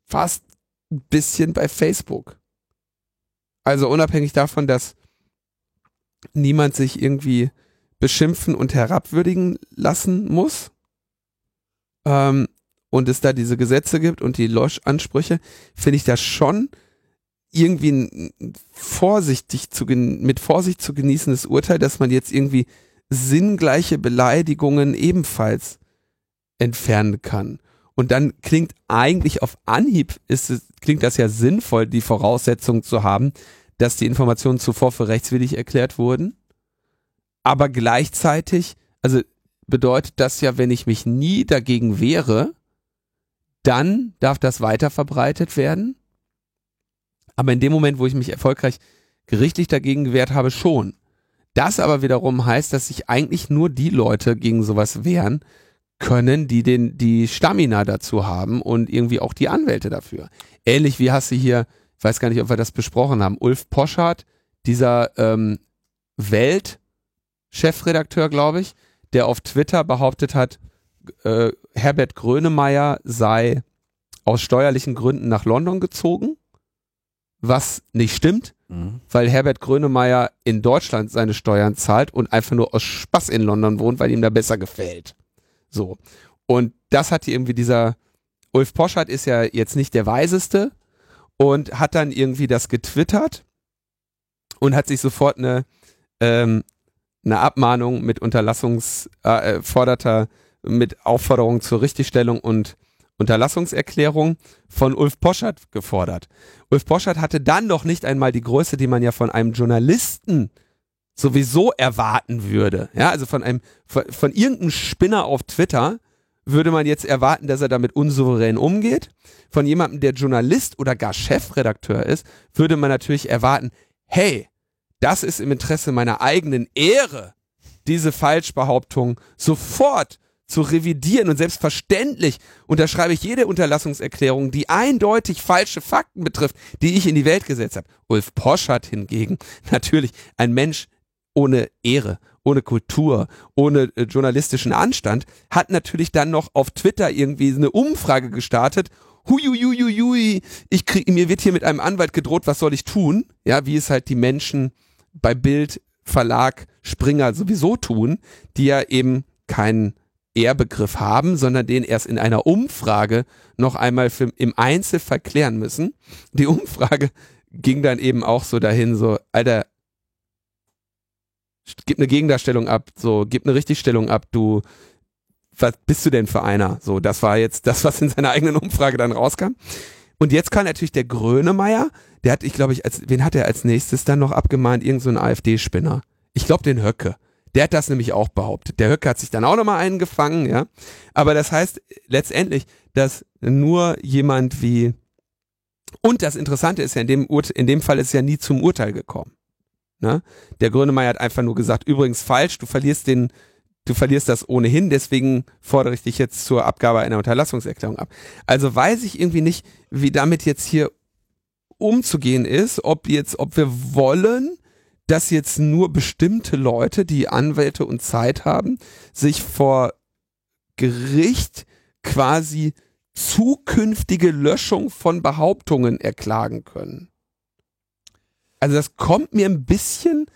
S2: fast ein bisschen bei Facebook. Also unabhängig davon, dass niemand sich irgendwie beschimpfen und herabwürdigen lassen muss, ähm, und es da diese Gesetze gibt und die Losch-Ansprüche, finde ich das schon irgendwie ein vorsichtig zu, mit Vorsicht zu genießendes Urteil, dass man jetzt irgendwie sinngleiche Beleidigungen ebenfalls entfernen kann. Und dann klingt eigentlich auf Anhieb ist es, klingt das ja sinnvoll, die Voraussetzung zu haben, dass die Informationen zuvor für rechtswidrig erklärt wurden. Aber gleichzeitig, also bedeutet das ja, wenn ich mich nie dagegen wehre, dann darf das weiter verbreitet werden. Aber in dem Moment, wo ich mich erfolgreich gerichtlich dagegen gewehrt habe, schon. Das aber wiederum heißt, dass sich eigentlich nur die Leute gegen sowas wehren können, die den, die Stamina dazu haben und irgendwie auch die Anwälte dafür. Ähnlich wie hast du hier, ich weiß gar nicht, ob wir das besprochen haben, Ulf Poschardt, dieser ähm, Welt-Chefredakteur, glaube ich, der auf Twitter behauptet hat, äh, Herbert Grönemeyer sei aus steuerlichen Gründen nach London gezogen, was nicht stimmt, mhm. weil Herbert Grönemeyer in Deutschland seine Steuern zahlt und einfach nur aus Spaß in London wohnt, weil ihm da besser gefällt. So. Und das hat irgendwie dieser Ulf Poschardt ist ja jetzt nicht der weiseste und hat dann irgendwie das getwittert und hat sich sofort eine, ähm, eine Abmahnung mit Unterlassungs, äh, forderter, mit Aufforderung zur Richtigstellung und Unterlassungserklärung von Ulf Poschardt gefordert. Ulf Poschardt hatte dann noch nicht einmal die Größe, die man ja von einem Journalisten sowieso erwarten würde. Ja, also von einem, von, von irgendeinem Spinner auf Twitter würde man jetzt erwarten, dass er damit unsouverän umgeht. Von jemandem, der Journalist oder gar Chefredakteur ist, würde man natürlich erwarten, hey, das ist im Interesse meiner eigenen Ehre, diese Falschbehauptung sofort zu revidieren und selbstverständlich unterschreibe ich jede Unterlassungserklärung, die eindeutig falsche Fakten betrifft, die ich in die Welt gesetzt habe. Ulf Poschardt hingegen, natürlich ein Mensch ohne Ehre, ohne Kultur, ohne äh, journalistischen Anstand, hat natürlich dann noch auf Twitter irgendwie eine Umfrage gestartet. Huiuiuiui, ich krieg, mir wird hier mit einem Anwalt gedroht, was soll ich tun? Ja, wie es halt die Menschen bei Bild, Verlag, Springer sowieso tun, die ja eben keinen Ehrbegriff haben, sondern den erst in einer Umfrage noch einmal für, im Einzelfall klären müssen. Die Umfrage ging dann eben auch so dahin, so, Alter, gib eine Gegendarstellung ab, so, gib eine Richtigstellung ab, du, was bist du denn für einer? So, das war jetzt das, was in seiner eigenen Umfrage dann rauskam. Und jetzt kann natürlich der Grönemeyer, der hat, ich glaube ich, als, wen hat er als nächstes dann noch abgemahnt? Irgend so ein AfD-Spinner. Ich glaube den Höcke. Der hat das nämlich auch behauptet. Der Höcke hat sich dann auch nochmal eingefangen, ja. Aber das heißt letztendlich, dass nur jemand wie, und das Interessante ist ja, in dem, in dem Fall ist ja nie zum Urteil gekommen. Ne? Der Grönemeyer hat einfach nur gesagt, übrigens falsch, du verlierst den, du verlierst das ohnehin, deswegen fordere ich dich jetzt zur Abgabe einer Unterlassungserklärung ab. Also weiß ich irgendwie nicht, wie damit jetzt hier umzugehen ist, ob jetzt, ob wir wollen, dass jetzt nur bestimmte Leute, die Anwälte und Zeit haben, sich vor Gericht quasi zukünftige Löschung von Behauptungen erklagen können. Also das kommt mir ein bisschen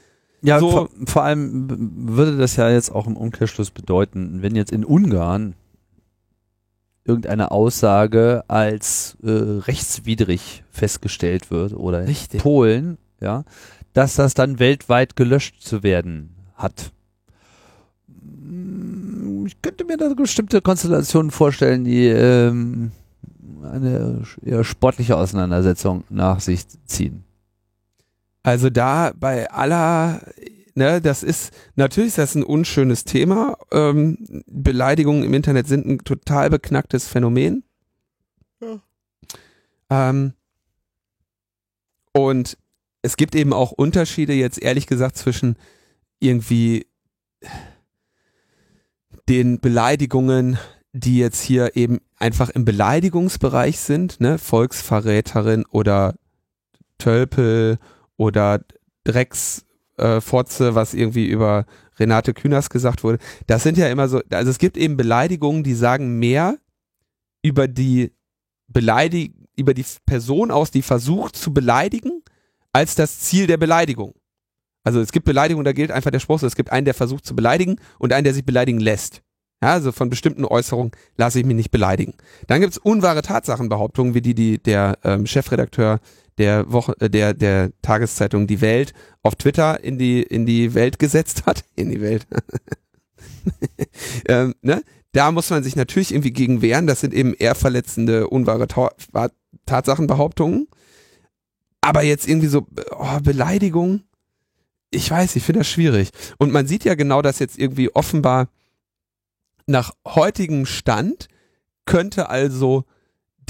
S1: ja,
S2: so
S1: vor, vor allem würde das ja jetzt auch im Umkehrschluss bedeuten, wenn jetzt in Ungarn irgendeine Aussage als äh, rechtswidrig festgestellt wird oder
S2: Richtig.
S1: Polen, ja, dass das dann weltweit gelöscht zu werden hat. Ich könnte mir da bestimmte Konstellationen vorstellen, die ähm, eine eher sportliche Auseinandersetzung nach sich ziehen.
S2: Also da bei aller, ne, das ist, natürlich ist das ein unschönes Thema. Ähm, Beleidigungen im Internet sind ein total beknacktes Phänomen. Ja. Ähm, und es gibt eben auch Unterschiede jetzt ehrlich gesagt zwischen irgendwie den Beleidigungen, die jetzt hier eben einfach im Beleidigungsbereich sind, ne, Volksverräterin oder Tölpel oder Drecksfotze, äh, was irgendwie über Renate Künast gesagt wurde. Das sind ja immer so, also es gibt eben Beleidigungen, die sagen mehr über die Beleidig über die Person aus, die versucht zu beleidigen, als das Ziel der Beleidigung. Also es gibt Beleidigungen, da gilt einfach der Spruch, es gibt einen, der versucht zu beleidigen und einen, der sich beleidigen lässt. Ja, also von bestimmten Äußerungen lasse ich mich nicht beleidigen. Dann gibt es unwahre Tatsachenbehauptungen, wie die, die der ähm, Chefredakteur der Woche, äh, der, der Tageszeitung Die Welt auf Twitter in die, in die Welt gesetzt hat. In die Welt. ähm, ne? Da muss man sich natürlich irgendwie gegen wehren. Das sind eben eher verletzende, unwahre Ta Tatsachenbehauptungen. Aber jetzt irgendwie so oh, Beleidigung, ich weiß, ich finde das schwierig. Und man sieht ja genau, dass jetzt irgendwie offenbar nach heutigem Stand könnte also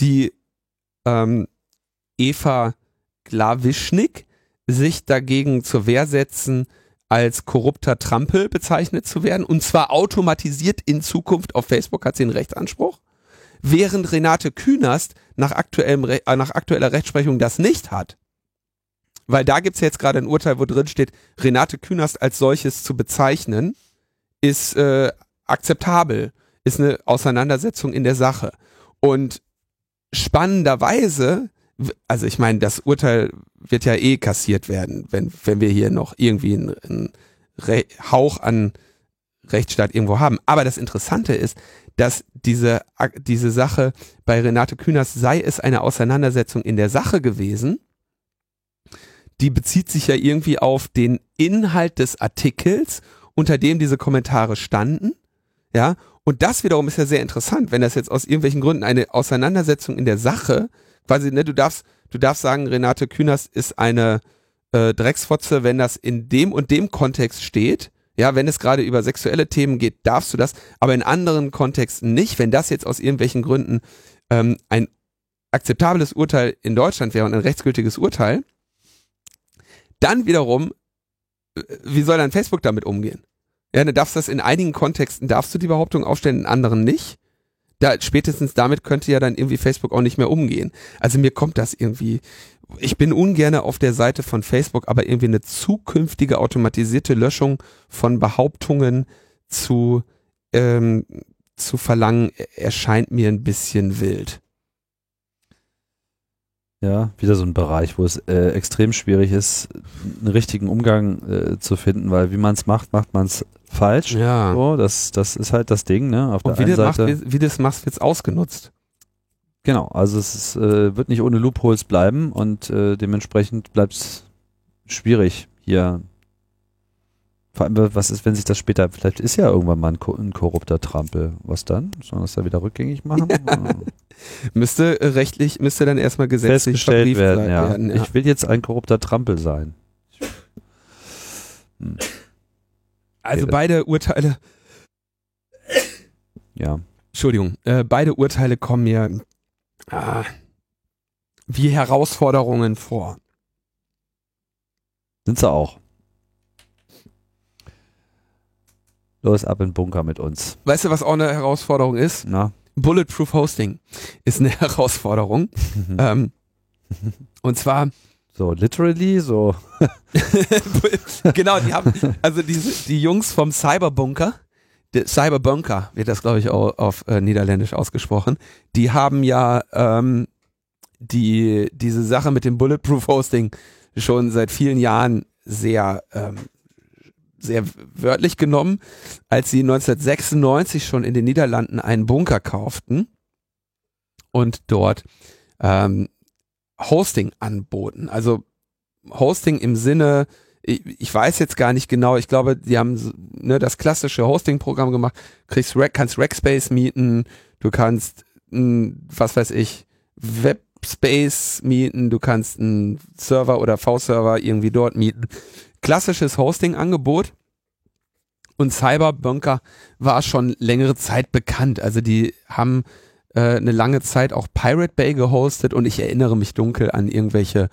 S2: die ähm, Eva Glawischnik sich dagegen zur Wehr setzen, als korrupter Trampel bezeichnet zu werden und zwar automatisiert in Zukunft auf Facebook hat sie einen Rechtsanspruch, während Renate Künast nach, aktuellem, äh, nach aktueller Rechtsprechung das nicht hat. Weil da gibt's jetzt gerade ein Urteil, wo drin steht, Renate Künast als solches zu bezeichnen, ist äh, akzeptabel, ist eine Auseinandersetzung in der Sache. Und spannenderweise, also ich meine, das Urteil wird ja eh kassiert werden, wenn, wenn wir hier noch irgendwie einen, einen Hauch an Rechtsstaat irgendwo haben. Aber das Interessante ist, dass diese, diese Sache bei Renate Künast sei es eine Auseinandersetzung in der Sache gewesen, die bezieht sich ja irgendwie auf den Inhalt des Artikels, unter dem diese Kommentare standen, ja, und das wiederum ist ja sehr interessant, wenn das jetzt aus irgendwelchen Gründen eine Auseinandersetzung in der Sache, quasi, ne, du darfst, du darfst sagen, Renate Künast ist eine äh, Drecksfotze, wenn das in dem und dem Kontext steht, ja, wenn es gerade über sexuelle Themen geht, darfst du das, aber in anderen Kontexten nicht, wenn das jetzt aus irgendwelchen Gründen ähm, ein akzeptables Urteil in Deutschland wäre und ein rechtsgültiges Urteil, dann wiederum, äh, wie soll dann Facebook damit umgehen? Ja, du darfst das in einigen Kontexten, darfst du die Behauptung aufstellen, in anderen nicht. Da, spätestens damit könnte ja dann irgendwie Facebook auch nicht mehr umgehen. Also mir kommt das irgendwie, ich bin ungern auf der Seite von Facebook, aber irgendwie eine zukünftige automatisierte Löschung von Behauptungen zu, ähm, zu verlangen, erscheint mir ein bisschen wild.
S1: Ja, wieder so ein Bereich, wo es äh, extrem schwierig ist, einen richtigen Umgang äh, zu finden, weil wie man es macht, macht man es falsch.
S2: Ja.
S1: So, das, das ist halt das Ding, ne? Auf
S2: Und
S1: der
S2: wie
S1: einen
S2: du, machst,
S1: Seite.
S2: wie, wie du es machst, wird's ausgenutzt.
S1: Genau, also es ist, äh, wird nicht ohne Loopholes bleiben und äh, dementsprechend bleibt es schwierig hier. Vor allem, was ist, wenn sich das später, vielleicht ist ja irgendwann mal ein, ein korrupter Trampel. Was dann? Sollen wir das da wieder rückgängig machen? Oder?
S2: Müsste äh, rechtlich, müsste dann erstmal gesetzlich verbrieft
S1: werden, ja.
S2: werden. ja.
S1: Ich will jetzt ein korrupter Trampel sein. Hm,
S2: Also beide Urteile,
S1: ja.
S2: Entschuldigung, äh, beide Urteile kommen mir ah, wie Herausforderungen vor.
S1: Sind sie auch. Los, ab in den Bunker mit uns.
S2: Weißt du, was auch eine Herausforderung ist?
S1: Na?
S2: Bulletproof Hosting ist eine Herausforderung. ähm, und zwar,
S1: So, literally, so.
S2: genau, die haben, also diese, die Jungs vom Cyberbunker, Cyberbunker wird das, glaube ich, auch auf äh, Niederländisch ausgesprochen, die haben ja ähm, die, diese Sache mit dem Bulletproof Hosting schon seit vielen Jahren sehr, ähm, sehr wörtlich genommen, als sie 1996 schon in den Niederlanden einen Bunker kauften und dort ähm, Hosting anboten. Also Hosting im Sinne, ich, ich weiß jetzt gar nicht genau, ich glaube, die haben ne, das klassische Hosting-Programm gemacht, kriegst kannst Rackspace mieten, du kannst, mh, was weiß ich, Webspace mieten, du kannst einen Server oder V-Server irgendwie dort mieten. Klassisches Hosting-Angebot. Und Cyberbunker war schon längere Zeit bekannt. Also die haben äh, eine lange Zeit auch Pirate Bay gehostet und ich erinnere mich dunkel an irgendwelche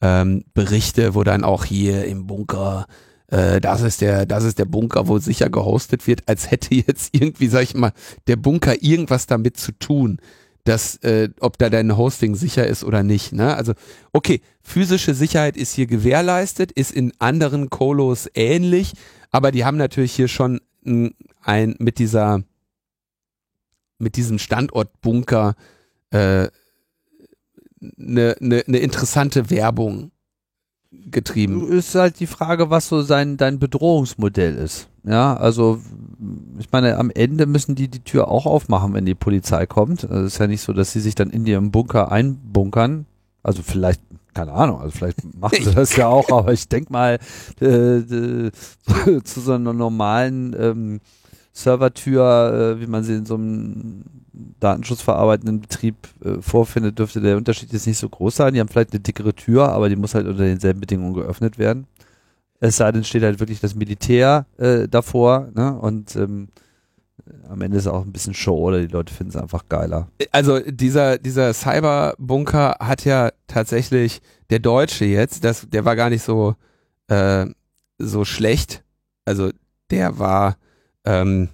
S2: ähm, Berichte, wo dann auch hier im Bunker, äh, das ist der, das ist der Bunker, wo sicher gehostet wird, als hätte jetzt irgendwie, sag ich mal, der Bunker irgendwas damit zu tun, dass, äh, ob da dein Hosting sicher ist oder nicht. Ne? Also, okay, physische Sicherheit ist hier gewährleistet, ist in anderen Colos ähnlich, aber die haben natürlich hier schon ein, ein mit dieser, mit diesem Standort Bunker äh, eine, eine, eine interessante Werbung getrieben.
S1: Ist halt die Frage, was so sein, dein Bedrohungsmodell ist. Ja, also ich meine, am Ende müssen die die Tür auch aufmachen, wenn die Polizei kommt. Also Es ist ja nicht so, dass sie sich dann in ihrem Bunker einbunkern. Also vielleicht, keine Ahnung, also vielleicht machen sie das ja auch, aber ich denke mal, äh, äh, zu so einer normalen ähm, Servertür, äh, wie man sie in so einem datenschutzverarbeitenden Betrieb äh, vorfindet, dürfte der Unterschied jetzt nicht so groß sein. Die haben vielleicht eine dickere Tür, aber die muss halt unter denselben Bedingungen geöffnet werden. Es sei denn, steht halt wirklich das Militär äh, davor, ne? Und ähm, am Ende ist auch ein bisschen Show oder die Leute finden es einfach geiler.
S2: Also dieser, dieser Cyberbunker hat ja tatsächlich der Deutsche jetzt, das, der war gar nicht so, äh, so schlecht. Also der war, ähm,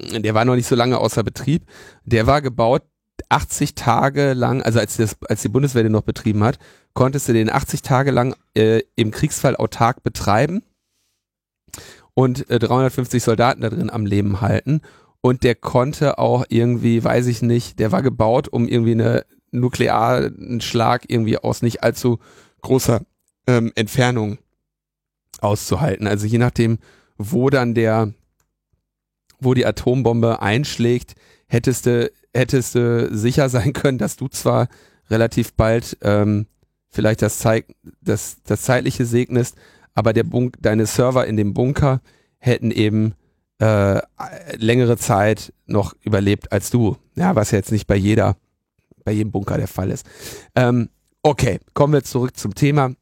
S2: der war noch nicht so lange außer Betrieb. Der war gebaut 80 Tage lang, also als, das, als die Bundeswehr den noch betrieben hat, konntest du den 80 Tage lang äh, im Kriegsfall autark betreiben und äh, 350 Soldaten da drin am Leben halten. Und der konnte auch irgendwie, weiß ich nicht, der war gebaut, um irgendwie eine nuklearen Schlag irgendwie aus nicht allzu großer ähm, Entfernung auszuhalten. Also je nachdem, wo dann der, wo die Atombombe einschlägt, hättest du, hättest du sicher sein können, dass du zwar relativ bald ähm, vielleicht das, Zeit, das, das zeitliche segnest, aber der Bunk, deine Server in dem Bunker hätten eben äh, längere Zeit noch überlebt als du. Ja, was jetzt nicht bei jeder, bei jedem Bunker der Fall ist. Ähm, okay, kommen wir zurück zum Thema.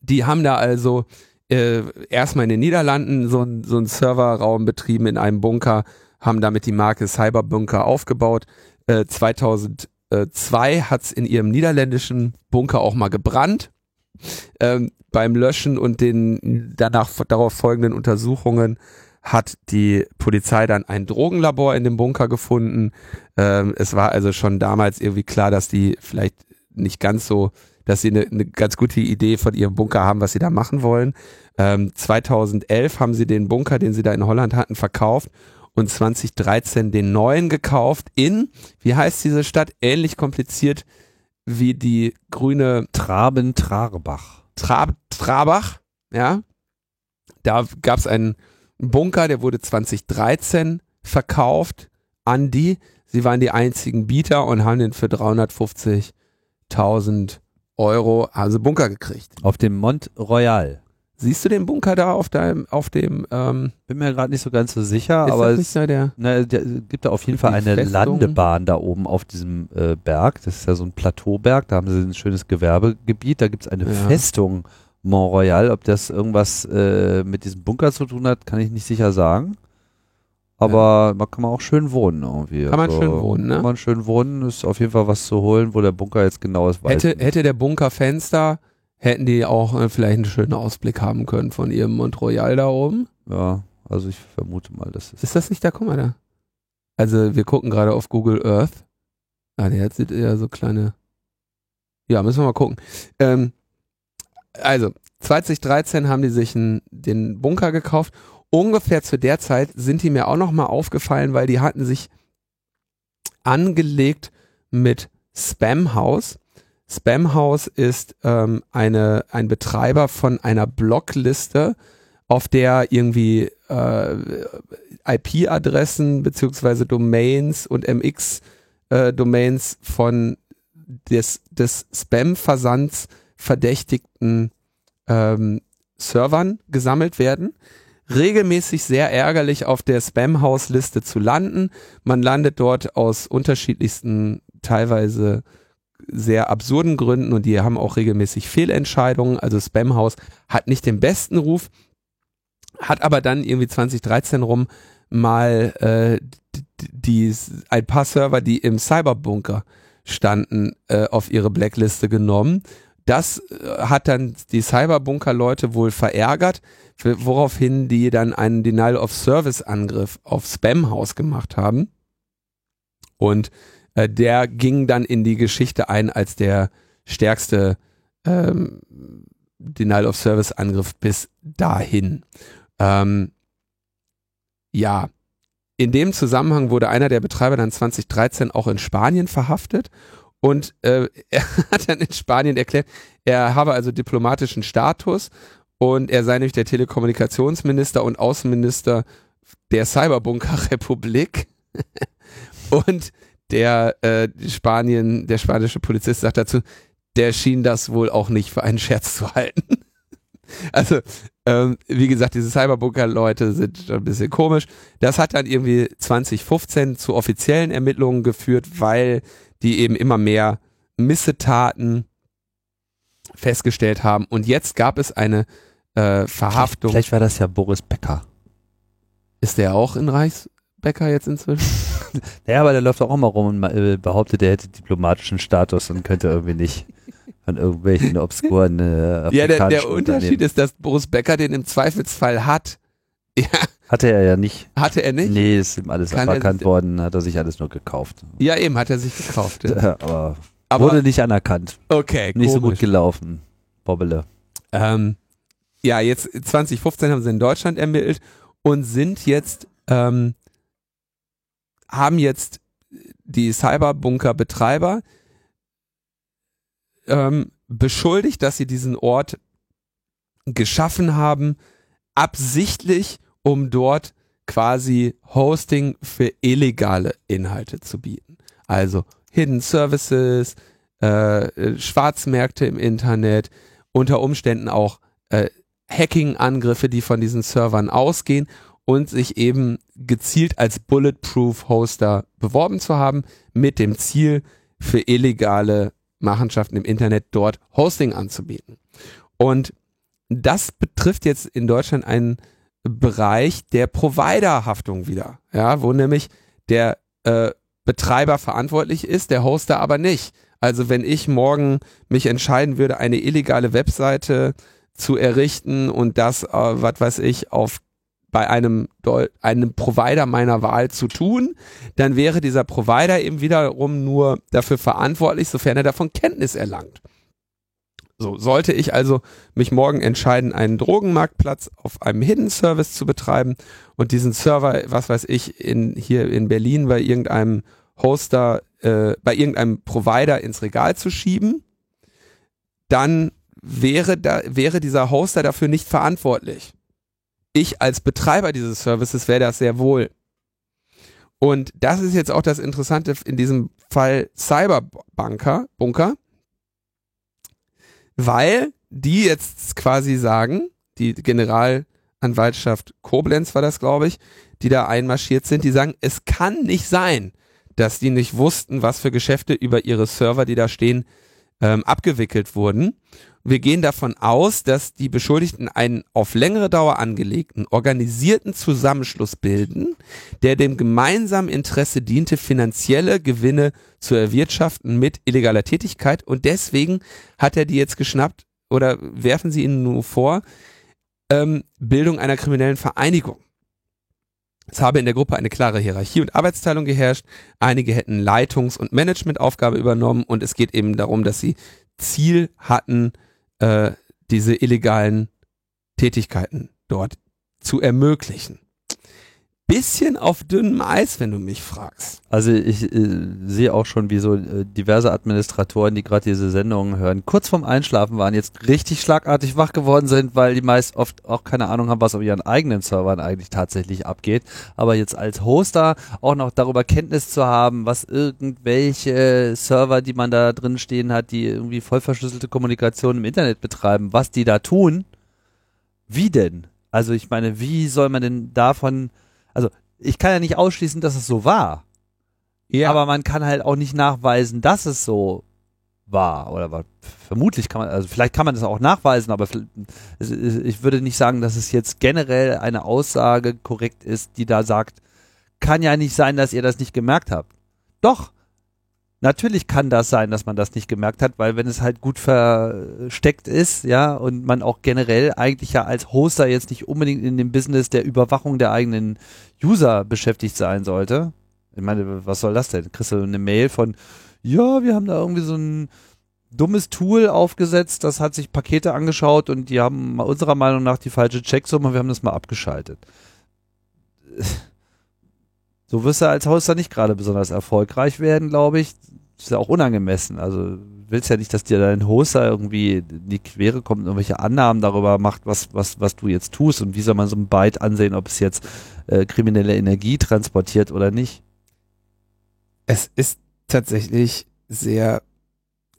S2: Die haben da also äh, erstmal in den Niederlanden so, ein, so einen Serverraum betrieben in einem Bunker, haben damit die Marke Cyberbunker aufgebaut. Äh, 2002 hat es in ihrem niederländischen Bunker auch mal gebrannt. Ähm, beim Löschen und den danach darauf folgenden Untersuchungen hat die Polizei dann ein Drogenlabor in dem Bunker gefunden. Ähm, es war also schon damals irgendwie klar, dass die vielleicht nicht ganz so dass sie eine, eine ganz gute Idee von ihrem Bunker haben, was sie da machen wollen. Ähm, 2011 haben sie den Bunker, den sie da in Holland hatten, verkauft und 2013 den neuen gekauft in, wie heißt diese Stadt, ähnlich kompliziert wie die grüne
S1: Traben-Trarbach.
S2: Trab Trabach, ja. Da gab es einen Bunker, der wurde 2013 verkauft an die. Sie waren die einzigen Bieter und haben den für 350.000 Euro also Bunker gekriegt.
S1: Auf dem Mont Royal.
S2: Siehst du den Bunker da auf deinem, auf dem, ähm,
S1: Bin mir gerade nicht so ganz so sicher, aber es
S2: der,
S1: ne, der, gibt da auf jeden Fall eine
S2: Festung?
S1: Landebahn da oben auf diesem äh, Berg. Das ist ja so ein Plateauberg, da haben sie ein schönes Gewerbegebiet, da gibt es eine
S2: Ja.
S1: Festung Mont Royal. Ob das irgendwas äh, mit diesem Bunker zu tun hat, kann ich nicht sicher sagen. Aber man kann man auch schön wohnen irgendwie.
S2: Kann man schön wohnen, ne?
S1: Kann man schön wohnen, ist auf jeden Fall was zu holen, wo der Bunker jetzt genau ist.
S2: hätte,
S1: nicht.
S2: hätte der Bunker Fenster, hätten die auch äh, vielleicht einen schönen Ausblick haben können von ihrem Mont Royal da oben.
S1: Ja, also ich vermute mal, dass es
S2: Ist das nicht da? Guck mal da. Also wir gucken gerade auf Google Earth. Ah, der hat sieht eher so kleine. Ja, müssen wir mal gucken. Ähm, also 2013 haben die sich einen, den Bunker gekauft. Ungefähr zu der Zeit sind die mir auch noch mal aufgefallen, weil die hatten sich angelegt mit Spamhaus. Spamhaus ist ähm, eine, ein Betreiber von einer Blockliste, auf der irgendwie äh, IP-Adressen beziehungsweise Domains und MX-Domains von des, des Spam-Versands verdächtigten ähm, Servern gesammelt werden. Regelmäßig sehr ärgerlich auf der Spam-House-Liste zu landen. Man landet dort aus unterschiedlichsten, teilweise sehr absurden Gründen und die haben auch regelmäßig Fehlentscheidungen. Also Spamhaus hat nicht den besten Ruf, hat aber dann irgendwie 2013 rum mal äh, die, ein paar Server, die im Cyberbunker standen, äh, auf ihre Blackliste genommen. Das äh, hat dann die Cyberbunker-Leute wohl verärgert, woraufhin die dann einen Denial-of-Service-Angriff auf Spamhaus gemacht haben. Und äh, der ging dann in die Geschichte ein als der stärkste ähm, Denial-of-Service-Angriff bis dahin. Ähm, ja, in dem Zusammenhang wurde einer der Betreiber dann 2013 auch in Spanien verhaftet und äh, er hat dann in Spanien erklärt, er habe also diplomatischen Status und er sei nämlich der Telekommunikationsminister und Außenminister der Cyberbunker-Republik und der äh, Spanien, der spanische Polizist sagt dazu, der schien das wohl auch nicht für einen Scherz zu halten. Also, ähm, wie gesagt, diese Cyberbunker-Leute sind ein bisschen komisch. Das hat dann irgendwie 2015 zu offiziellen Ermittlungen geführt, weil die eben immer mehr Missetaten festgestellt haben. Und jetzt gab es eine äh, Verhaftung.
S1: Vielleicht war das ja Boris Becker.
S2: Ist der auch in Reichsbecker jetzt inzwischen?
S1: Naja, aber der läuft auch immer rum und äh, behauptet, er hätte diplomatischen Status und könnte irgendwie nicht. an irgendwelchen obskuren äh,
S2: Ja, der, der Unterschied ist, dass Boris Becker den im Zweifelsfall hat. Ja,
S1: Hatte er ja nicht.
S2: hatte er nicht?
S1: Nee, ist ihm alles
S2: Kann er-
S1: aberkannt worden, hat er sich alles nur gekauft.
S2: Ja, eben, hat er sich gekauft. Ja.
S1: aber,
S2: Aber
S1: wurde nicht anerkannt.
S2: okay,
S1: Nicht so gut
S2: komisch.
S1: gelaufen. Bobbele.
S2: Ähm, ja, jetzt 2015 haben sie in Deutschland ermittelt und sind jetzt, ähm, haben jetzt die Cyberbunker-Betreiber ähm, beschuldigt, dass sie diesen Ort geschaffen haben, absichtlich, um dort quasi Hosting für illegale Inhalte zu bieten. Also Hidden Services, äh, Schwarzmärkte im Internet, unter Umständen auch äh, Hacking-Angriffe, die von diesen Servern ausgehen und sich eben gezielt als Bulletproof-Hoster beworben zu haben, mit dem Ziel, für illegale Machenschaften im Internet dort Hosting anzubieten. Und das betrifft jetzt in Deutschland einen Bereich der Providerhaftung wieder, ja, wo nämlich der äh, Betreiber verantwortlich ist, der Hoster aber nicht. Also wenn ich morgen mich entscheiden würde, eine illegale Webseite zu errichten und das, äh, was weiß ich, auf bei einem, einem Provider meiner Wahl zu tun, dann wäre dieser Provider eben wiederum nur dafür verantwortlich, sofern er davon Kenntnis erlangt. So, sollte ich also mich morgen entscheiden, einen Drogenmarktplatz auf einem Hidden Service zu betreiben und diesen Server, was weiß ich, in, hier in Berlin bei irgendeinem Hoster, äh, bei irgendeinem Provider ins Regal zu schieben, dann wäre, da, wäre dieser Hoster dafür nicht verantwortlich. Ich als Betreiber dieses Services wäre das sehr wohl. Und das ist jetzt auch das Interessante in diesem Fall Cyberbunker, Bunker, weil die jetzt quasi sagen, die Generalanwaltschaft Koblenz war das, glaube ich, die da einmarschiert sind, die sagen, es kann nicht sein, dass die nicht wussten, was für Geschäfte über ihre Server, die da stehen, ähm, abgewickelt wurden. Wir gehen davon aus, dass die Beschuldigten einen auf längere Dauer angelegten, organisierten Zusammenschluss bilden, der dem gemeinsamen Interesse diente, finanzielle Gewinne zu erwirtschaften mit illegaler Tätigkeit. Und deswegen hat er die jetzt geschnappt oder werfen sie ihnen nur vor, ähm, Bildung einer kriminellen Vereinigung. Es habe in der Gruppe eine klare Hierarchie und Arbeitsteilung geherrscht. Einige hätten Leitungs- und Managementaufgabe übernommen und es geht eben darum, dass sie Ziel hatten, äh, diese illegalen Tätigkeiten dort zu ermöglichen. Bisschen auf dünnem Eis, wenn du mich fragst.
S1: Also ich äh, sehe auch schon, wie so äh, diverse Administratoren, die gerade diese Sendungen hören, kurz vorm Einschlafen waren, jetzt richtig schlagartig wach geworden sind, weil die meist oft auch keine Ahnung haben, was auf ihren eigenen Servern eigentlich tatsächlich abgeht. Aber jetzt als Hoster auch noch darüber Kenntnis zu haben, was irgendwelche Server, die man da drin stehen hat, die irgendwie voll verschlüsselte Kommunikation im Internet betreiben, was die da tun, wie denn? Also ich meine, wie soll man denn davon also ich kann ja nicht ausschließen, dass es so war.
S2: Ja,
S1: Aber man kann halt auch nicht nachweisen, dass es so war. Oder war, vermutlich kann man, also vielleicht kann man das auch nachweisen, aber ich würde nicht sagen, dass es jetzt generell eine Aussage korrekt ist, die da sagt, kann ja nicht sein, dass ihr das nicht gemerkt habt. Doch. Natürlich kann das sein, dass man das nicht gemerkt hat, weil wenn es halt gut versteckt ist, ja, und man auch generell eigentlich ja als Hoster jetzt nicht unbedingt in dem Business der Überwachung der eigenen User beschäftigt sein sollte. Ich meine, was soll das denn? Kriegst du eine Mail von, ja, wir haben da irgendwie so ein dummes Tool aufgesetzt, das hat sich Pakete angeschaut und die haben unserer Meinung nach die falsche Checksumme wir haben das mal abgeschaltet. So wirst du als Hoster nicht gerade besonders erfolgreich werden, glaube ich. Ist ja auch unangemessen. Also willst ja nicht, dass dir dein Hoster irgendwie in die Quere kommt und irgendwelche Annahmen darüber macht, was, was, was du jetzt tust und wie soll man so ein Byte ansehen, ob es jetzt äh, kriminelle Energie transportiert oder nicht.
S2: es ist tatsächlich sehr,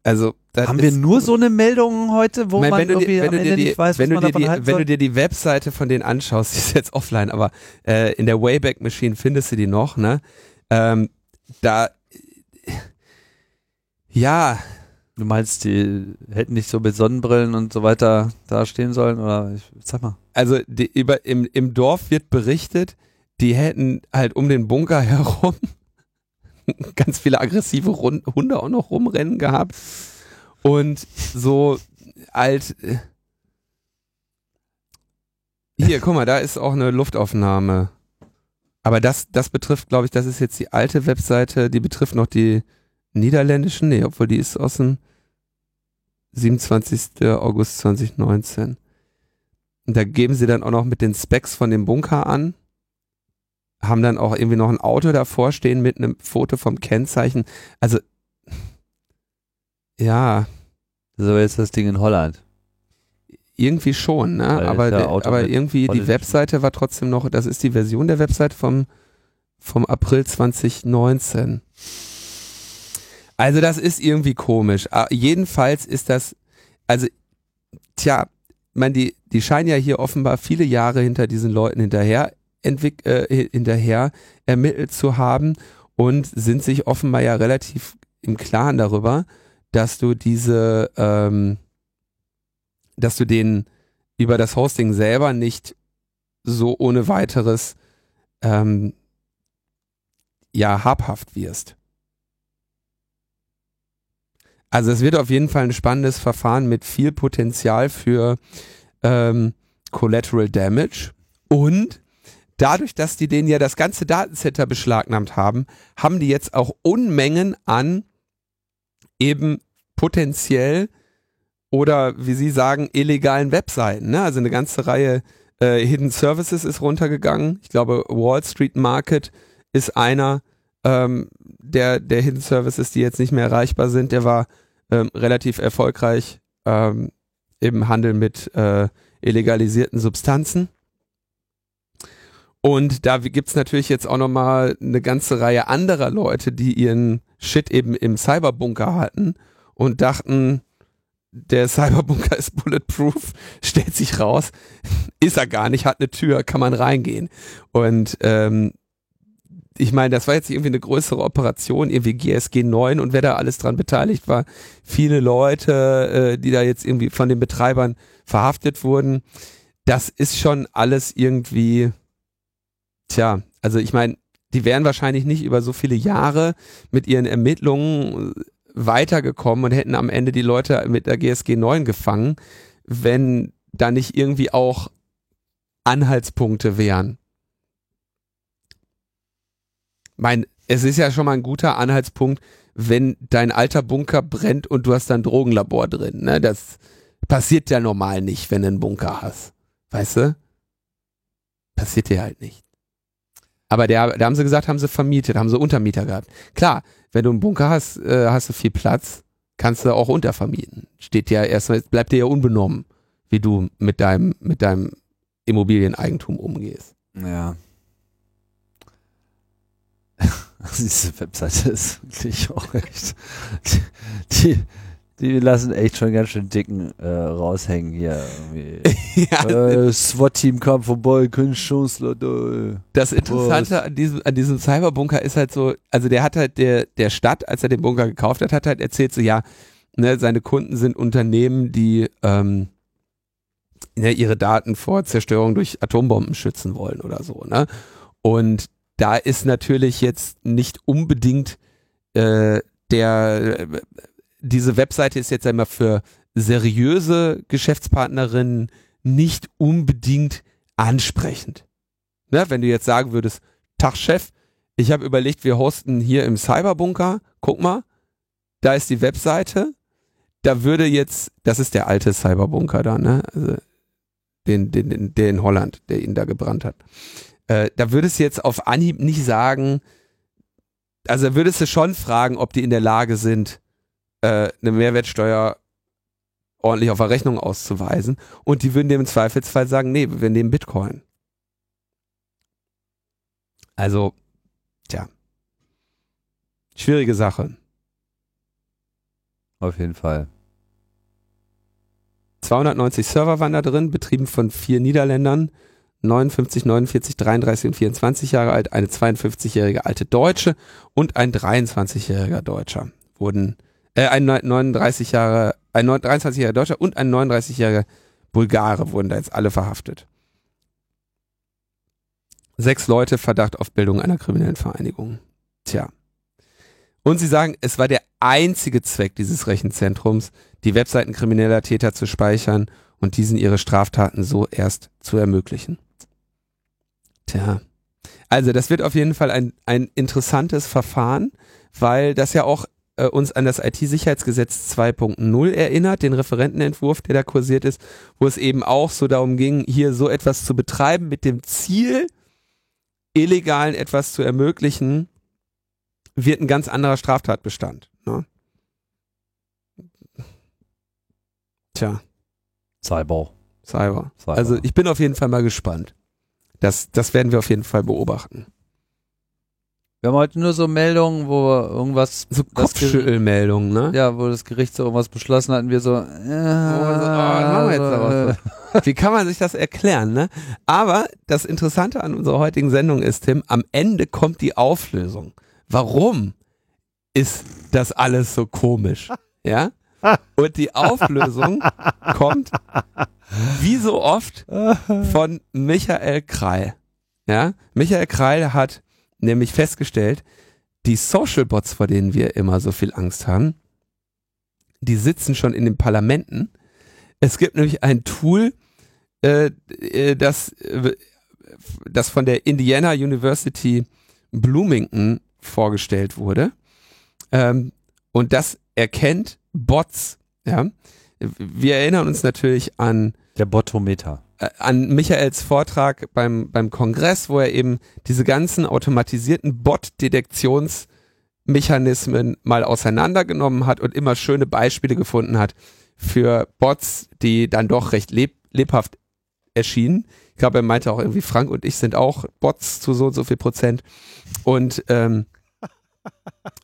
S2: also
S1: Haben wir nur so eine Meldung heute, wo
S2: Ich meine,
S1: man irgendwie
S2: dir,
S1: am Ende
S2: die,
S1: nicht weiß,
S2: wenn
S1: was man davon
S2: die,
S1: halten
S2: wenn
S1: soll?
S2: du dir die Webseite von denen anschaust, die ist jetzt offline, aber äh, in der Wayback Machine findest du die noch, ne? Ähm, da, ja,
S1: Du meinst, die hätten nicht so mit Sonnenbrillen und so weiter dastehen sollen? Oder ich, sag mal.
S2: also die, über, im, im Dorf wird berichtet, die hätten halt um den Bunker herum ganz viele aggressive Hunde auch noch rumrennen gehabt. und so alt. Äh, hier, guck mal, da ist auch eine Luftaufnahme. Aber das, das betrifft, glaube ich, das ist jetzt die alte Webseite, die betrifft noch die niederländischen, nee, obwohl die ist aus dem 27. August 2019. Und da geben sie dann auch noch mit den Specs von dem Bunker an. Haben dann auch irgendwie noch ein Auto davor stehen mit einem Foto vom Kennzeichen. Also, ja.
S1: So jetzt das Ding in Holland.
S2: Irgendwie schon, ne? aber, aber irgendwie die Webseite war trotzdem noch, das ist die Version der Webseite vom, vom April 2019. Also das ist irgendwie komisch. Ah, jedenfalls ist das, also, tja, man, die, die scheinen ja hier offenbar viele Jahre hinter diesen Leuten hinterher entwick äh, hinterher ermittelt zu haben und sind sich offenbar ja relativ im Klaren darüber, dass du diese ähm, dass du den über das Hosting selber nicht so ohne weiteres ähm, ja habhaft wirst. Also es wird auf jeden Fall ein spannendes Verfahren mit viel Potenzial für ähm, Collateral Damage und dadurch, dass die denen ja das ganze Datencenter beschlagnahmt haben, haben die jetzt auch Unmengen an eben potenziell oder wie Sie sagen, illegalen Webseiten. Ne? Also eine ganze Reihe äh, Hidden Services ist runtergegangen. Ich glaube, Wall Street Market ist einer ähm, der, der Hidden Services, die jetzt nicht mehr erreichbar sind. Der war ähm, relativ erfolgreich ähm, im Handel mit äh, illegalisierten Substanzen. Und da gibt's natürlich jetzt auch nochmal eine ganze Reihe anderer Leute, die ihren Shit eben im Cyberbunker hatten und dachten, der Cyberbunker ist bulletproof, stellt sich raus, ist er gar nicht, hat eine Tür, kann man reingehen. Und ähm, ich meine, das war jetzt irgendwie eine größere Operation, irgendwie GSG 9 und wer da alles dran beteiligt war, viele Leute, äh, die da jetzt irgendwie von den Betreibern verhaftet wurden. Das ist schon alles irgendwie, tja, also ich meine, die wären wahrscheinlich nicht über so viele Jahre mit ihren Ermittlungen weitergekommen und hätten am Ende die Leute mit der GSG 9 gefangen, wenn da nicht irgendwie auch Anhaltspunkte wären. Mein, es ist ja schon mal ein guter Anhaltspunkt, wenn dein alter Bunker brennt und du hast ein Drogenlabor drin. Ne? Das passiert ja normal nicht, wenn du einen Bunker hast. Weißt du? Passiert dir halt nicht. Aber der, da haben sie gesagt, haben sie vermietet, haben sie Untermieter gehabt. Klar, wenn du einen Bunker hast, äh, hast du viel Platz, kannst du auch untervermieten. Steht ja erstmal, bleibt dir ja unbenommen, wie du mit deinem, mit deinem Immobilieneigentum umgehst.
S1: Ja. Diese Webseite ist wirklich auch echt. Die, die, die lassen echt schon ganz schön dicken äh, raushängen hier. ja. Äh, SWAT-Team kam vorbei, keine Chance, Leute.
S2: Das Interessante an diesem, an diesem Cyberbunker ist halt so, also der hat halt der, der Stadt, als er den Bunker gekauft hat, hat halt erzählt so, ja, ne, seine Kunden sind Unternehmen, die ähm, ne, ihre Daten vor Zerstörung durch Atombomben schützen wollen oder so, ne? Und da ist natürlich jetzt nicht unbedingt äh, der diese Webseite ist jetzt einmal für seriöse Geschäftspartnerinnen nicht unbedingt ansprechend. Ne, wenn du jetzt sagen würdest, Tag Chef, ich habe überlegt, wir hosten hier im Cyberbunker, guck mal, da ist die Webseite, da würde jetzt, das ist der alte Cyberbunker da, ne? Also den, den, den, der in Holland, der ihn da gebrannt hat. Äh, da würdest du jetzt auf Anhieb nicht sagen, also würdest du schon fragen, ob die in der Lage sind, äh, eine Mehrwertsteuer ordentlich auf der Rechnung auszuweisen. Und die würden dem im Zweifelsfall sagen, nee, wir nehmen Bitcoin. Also, tja. Schwierige Sache.
S1: Auf jeden Fall.
S2: 290 Server waren da drin, betrieben von vier Niederländern. 59, 49, 33 und 24 Jahre alt, eine 52-jährige alte Deutsche und ein 23-jähriger Deutscher wurden äh, ein 39 Jahre, ein 23-jähriger Deutscher und ein 39-jähriger Bulgare wurden da jetzt alle verhaftet. Sechs Leute Verdacht auf Bildung einer kriminellen Vereinigung. Tja. Und sie sagen, es war der einzige Zweck dieses Rechenzentrums, die Webseiten krimineller Täter zu speichern und diesen ihre Straftaten so erst zu ermöglichen. Tja. Also das wird auf jeden Fall ein, ein interessantes Verfahren, weil das ja auch äh, uns an das IT-Sicherheitsgesetz 2.0 erinnert, den Referentenentwurf, der da kursiert ist, wo es eben auch so darum ging, hier so etwas zu betreiben mit dem Ziel, illegalen etwas zu ermöglichen, wird ein ganz anderer Straftatbestand. Ne? Tja.
S1: Cyber.
S2: Cyber.
S1: Cyber.
S2: Also ich bin auf jeden Fall mal gespannt. Das, das werden wir auf jeden Fall beobachten.
S1: Wir haben heute nur so Meldungen, wo irgendwas.
S2: So Kopfschüttelmeldungen, ne?
S1: Ja, wo das Gericht so irgendwas beschlossen hat und wir so. Äh,
S2: Oh, wir jetzt daraus? Wie kann man sich das erklären, ne? Aber das Interessante an unserer heutigen Sendung ist, Tim, am Ende kommt die Auflösung. Warum ist das alles so komisch? Ja? Und die Auflösung kommt, wie so oft, von Michael Kreil. Ja? Michael Kreil hat nämlich festgestellt, die Social Bots, vor denen wir immer so viel Angst haben, die sitzen schon in den Parlamenten. Es gibt nämlich ein Tool, äh, äh, das, äh, das von der Indiana University Bloomington vorgestellt wurde. Ähm, und das erkennt Bots. Ja? Wir erinnern uns natürlich an
S1: Der Botometer.
S2: Äh, an Michaels Vortrag beim, beim Kongress, wo er eben diese ganzen automatisierten Bot-Detektionsmechanismen mal auseinandergenommen hat und immer schöne Beispiele gefunden hat für Bots, die dann doch recht leb lebhaft erschienen. Ich glaube, er meinte auch irgendwie, Frank und ich sind auch Bots zu so und so viel Prozent. Und ähm,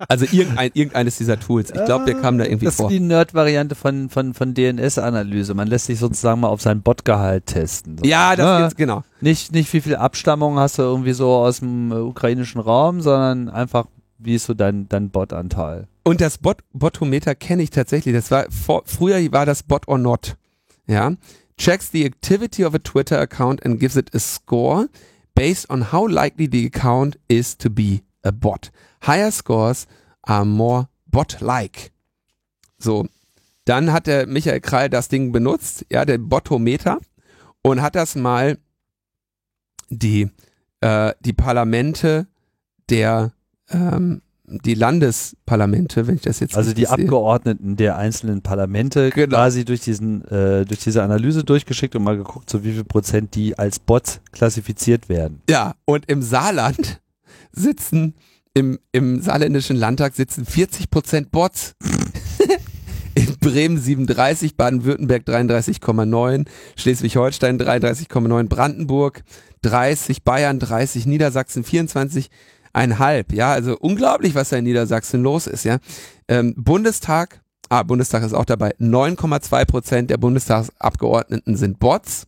S2: also irgendein, irgendeines dieser Tools. Ich glaube, wir kamen da irgendwie
S1: Das
S2: vor.
S1: ist die Nerd-Variante von, von, von DNS-Analyse. Man lässt sich sozusagen mal auf sein Botgehalt testen. So.
S2: Ja, das
S1: Ne?
S2: gibt's, genau.
S1: Nicht, nicht wie viel Abstammung hast du irgendwie so aus dem äh, ukrainischen Raum, sondern einfach, wie ist so dein, dein Bot-Anteil?
S2: Und das Bot Botometer kenne ich tatsächlich. Das war vor, früher war das Bot or not. Ja. Checks the activity of a Twitter account and gives it a score based on how likely the account is to be a bot. Higher scores are more bot-like. So. Dann hat der Michael Krall das Ding benutzt, ja, der Botometer, und hat das mal die, äh, die Parlamente der, ähm, die Landesparlamente, wenn ich das jetzt
S1: Also die
S2: sehe.
S1: Abgeordneten der einzelnen Parlamente
S2: Genau.
S1: quasi durch diesen, äh, durch diese Analyse durchgeschickt und mal geguckt, so wie viel Prozent die als Bots klassifiziert werden.
S2: Ja, und im Saarland sitzen, im, im saarländischen Landtag sitzen 40 Prozent Bots. In Bremen 37, Baden-Württemberg 33,9, Schleswig-Holstein 33,9, Brandenburg 30, Bayern 30, Niedersachsen 24,5. Ja, also unglaublich, was da in Niedersachsen los ist, ja. Ähm, Bundestag, ah, Bundestag ist auch dabei, 9,2 Prozent der Bundestagsabgeordneten sind Bots.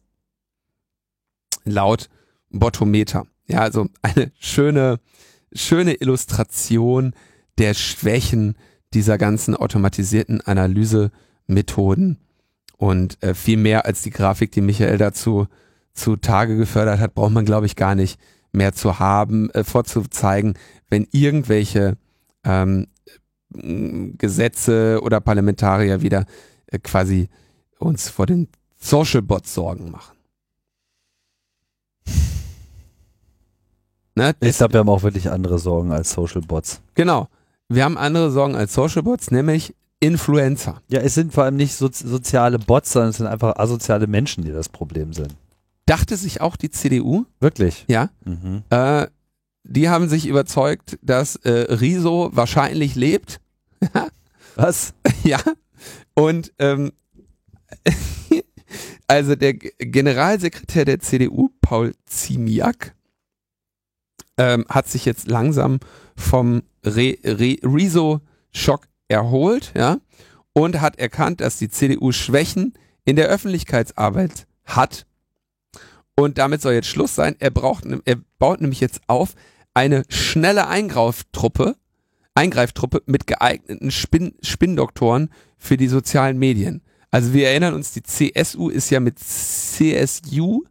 S2: Laut Botometer. Ja, also eine schöne, schöne Illustration der Schwächen dieser ganzen automatisierten Analysemethoden und äh, viel mehr als die Grafik, die Michael dazu zu Tage gefördert hat, braucht man, glaube ich, gar nicht mehr zu haben, äh, vorzuzeigen, wenn irgendwelche ähm, m, Gesetze oder Parlamentarier wieder äh, quasi uns vor den Social Bots Sorgen machen. Ne?
S1: Ich glaube, wir haben auch wirklich andere Sorgen als Social Bots.
S2: Genau. Wir haben andere Sorgen als Social Bots, nämlich Influencer.
S1: Ja, es sind vor allem nicht so, soziale Bots, sondern es sind einfach asoziale Menschen, die das Problem sind.
S2: Dachte sich auch die CDU,
S1: Wirklich?
S2: ja,
S1: Mhm.
S2: äh, die haben sich überzeugt, dass äh, Riso wahrscheinlich lebt.
S1: Was?
S2: ja. Und ähm, also der Generalsekretär der CDU, Paul Ziemiak, ähm, hat sich jetzt langsam vom Re Re Rezo-Schock erholt, ja, und hat erkannt, dass die CDU Schwächen in der Öffentlichkeitsarbeit hat. Und damit soll jetzt Schluss sein. Er braucht, er baut nämlich jetzt auf eine schnelle Eingreiftruppe, Eingreiftruppe mit geeigneten Spin Spinndoktoren für die sozialen Medien. Also wir erinnern uns, die CSU ist ja mit CSU,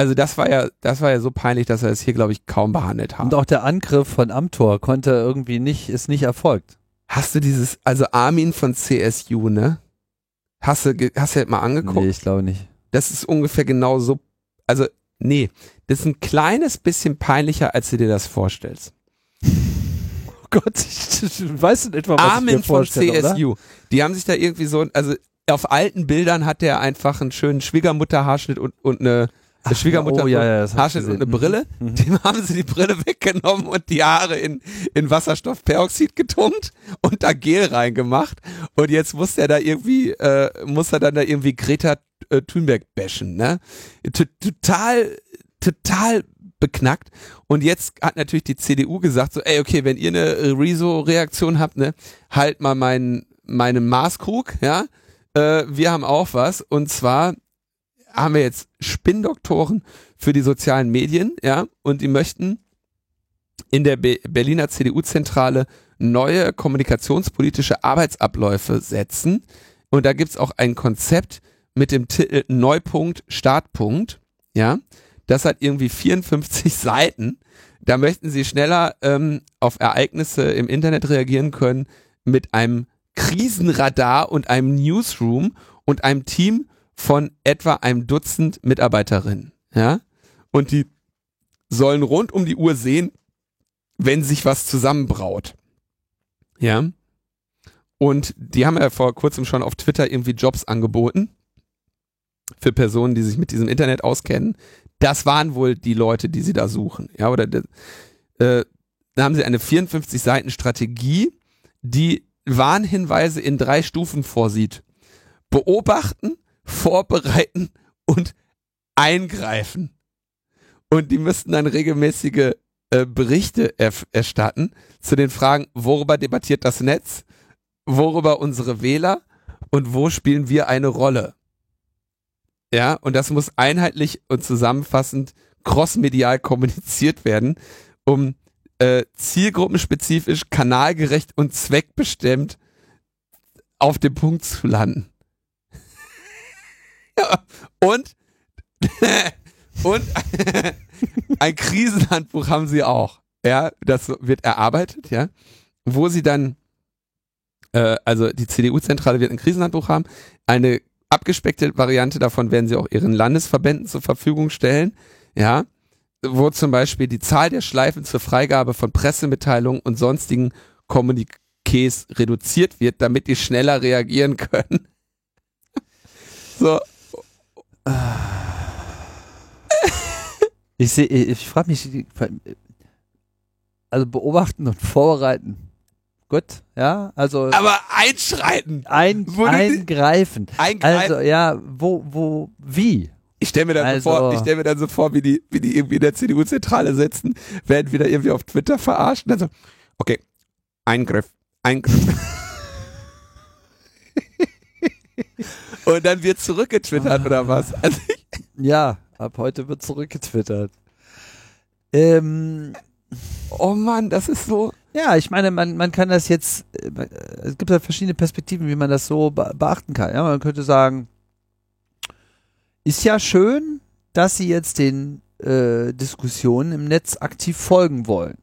S2: also das war ja, das war ja so peinlich, dass wir es hier, glaube ich, kaum behandelt haben.
S1: Und auch der Angriff von Amtor konnte irgendwie nicht, ist nicht erfolgt.
S2: Hast du dieses, also Armin von CSU, ne? Hast du, hast du das mal angeguckt?
S1: Nee, ich glaube nicht.
S2: Das ist ungefähr genau so, also, nee, das ist ein kleines bisschen peinlicher, als du dir das vorstellst.
S1: Oh Gott, ich, ich weiß in etwa, was ich
S2: Armin
S1: mir
S2: von
S1: vorstelle, oder?
S2: CSU. Die haben sich da irgendwie so, also auf alten Bildern hat der einfach einen schönen Schwiegermutterhaarschnitt und, und eine
S1: Ach,
S2: Schwiegermutter
S1: oh, ja, ja, das
S2: Haarschnitt und eine. Brille.
S1: Mhm.
S2: Dem haben sie die Brille weggenommen und die Haare in, in Wasserstoffperoxid getunkt und da Gel reingemacht. Und jetzt muss der da irgendwie, äh, muss er dann da irgendwie Greta äh, Thunberg bashen, ne? T total, total beknackt. Und jetzt hat natürlich die CDU gesagt, so, ey, okay, wenn ihr eine Rezo-Reaktion habt, ne, halt mal meinen, meinen Maßkrug, ja. Äh, wir haben auch was. Und zwar haben wir jetzt Spinndoktoren für die sozialen Medien, ja, und die möchten in der Be Berliner CDU-Zentrale neue kommunikationspolitische Arbeitsabläufe setzen. Und da gibt's auch ein Konzept mit dem Titel Neupunkt, Startpunkt, ja. Das hat irgendwie 54 Seiten. Da möchten sie schneller ähm, auf Ereignisse im Internet reagieren können mit einem Krisenradar und einem Newsroom und einem Team von etwa einem Dutzend Mitarbeiterinnen, ja. Und die sollen rund um die Uhr sehen, wenn sich was zusammenbraut. Ja. Und die haben ja vor kurzem schon auf Twitter irgendwie Jobs angeboten für Personen, die sich mit diesem Internet auskennen. Das waren wohl die Leute, die sie da suchen. Ja, oder äh, da haben sie eine 54 Seiten Strategie, die Warnhinweise in drei Stufen vorsieht. Beobachten, vorbereiten und eingreifen. Und die müssten dann regelmäßige äh, Berichte erstatten zu den Fragen, worüber debattiert das Netz, worüber unsere Wähler und wo spielen wir eine Rolle. Ja, und das muss einheitlich und zusammenfassend crossmedial kommuniziert werden, um äh, zielgruppenspezifisch, kanalgerecht und zweckbestimmt auf dem Punkt zu landen. und und ein Krisenhandbuch haben sie auch. Ja, das wird erarbeitet, ja, wo sie dann, äh, also die CDU-Zentrale wird ein Krisenhandbuch haben. Eine abgespeckte Variante davon werden sie auch ihren Landesverbänden zur Verfügung stellen, ja, wo zum Beispiel die Zahl der Schleifen zur Freigabe von Pressemitteilungen und sonstigen Kommuniqués reduziert wird, damit die schneller reagieren können. so,
S1: Ich sehe, ich frage mich, also beobachten und vorbereiten. Gut, ja, also
S2: aber einschreiten,
S1: ein, eingreifen.
S2: eingreifen.
S1: Also ja, wo, wo, wie?
S2: Ich stelle mir dann
S1: Also-
S2: so vor, ich stelle mir dann so vor, wie die, wie die irgendwie in der CDU-Zentrale sitzen, werden wieder irgendwie auf Twitter verarscht und dann so, okay, Eingriff, Eingriff. und dann wird zurückgetwittert oder was? Also
S1: Ja, ab heute wird zurückgetwittert. Ähm,
S2: oh Mann, das ist so.
S1: ja, ich meine, man, man kann das jetzt, äh, es gibt ja verschiedene Perspektiven, wie man das so be beachten kann. Ja, man könnte sagen, ist ja schön, dass sie jetzt den äh, Diskussionen im Netz aktiv folgen wollen.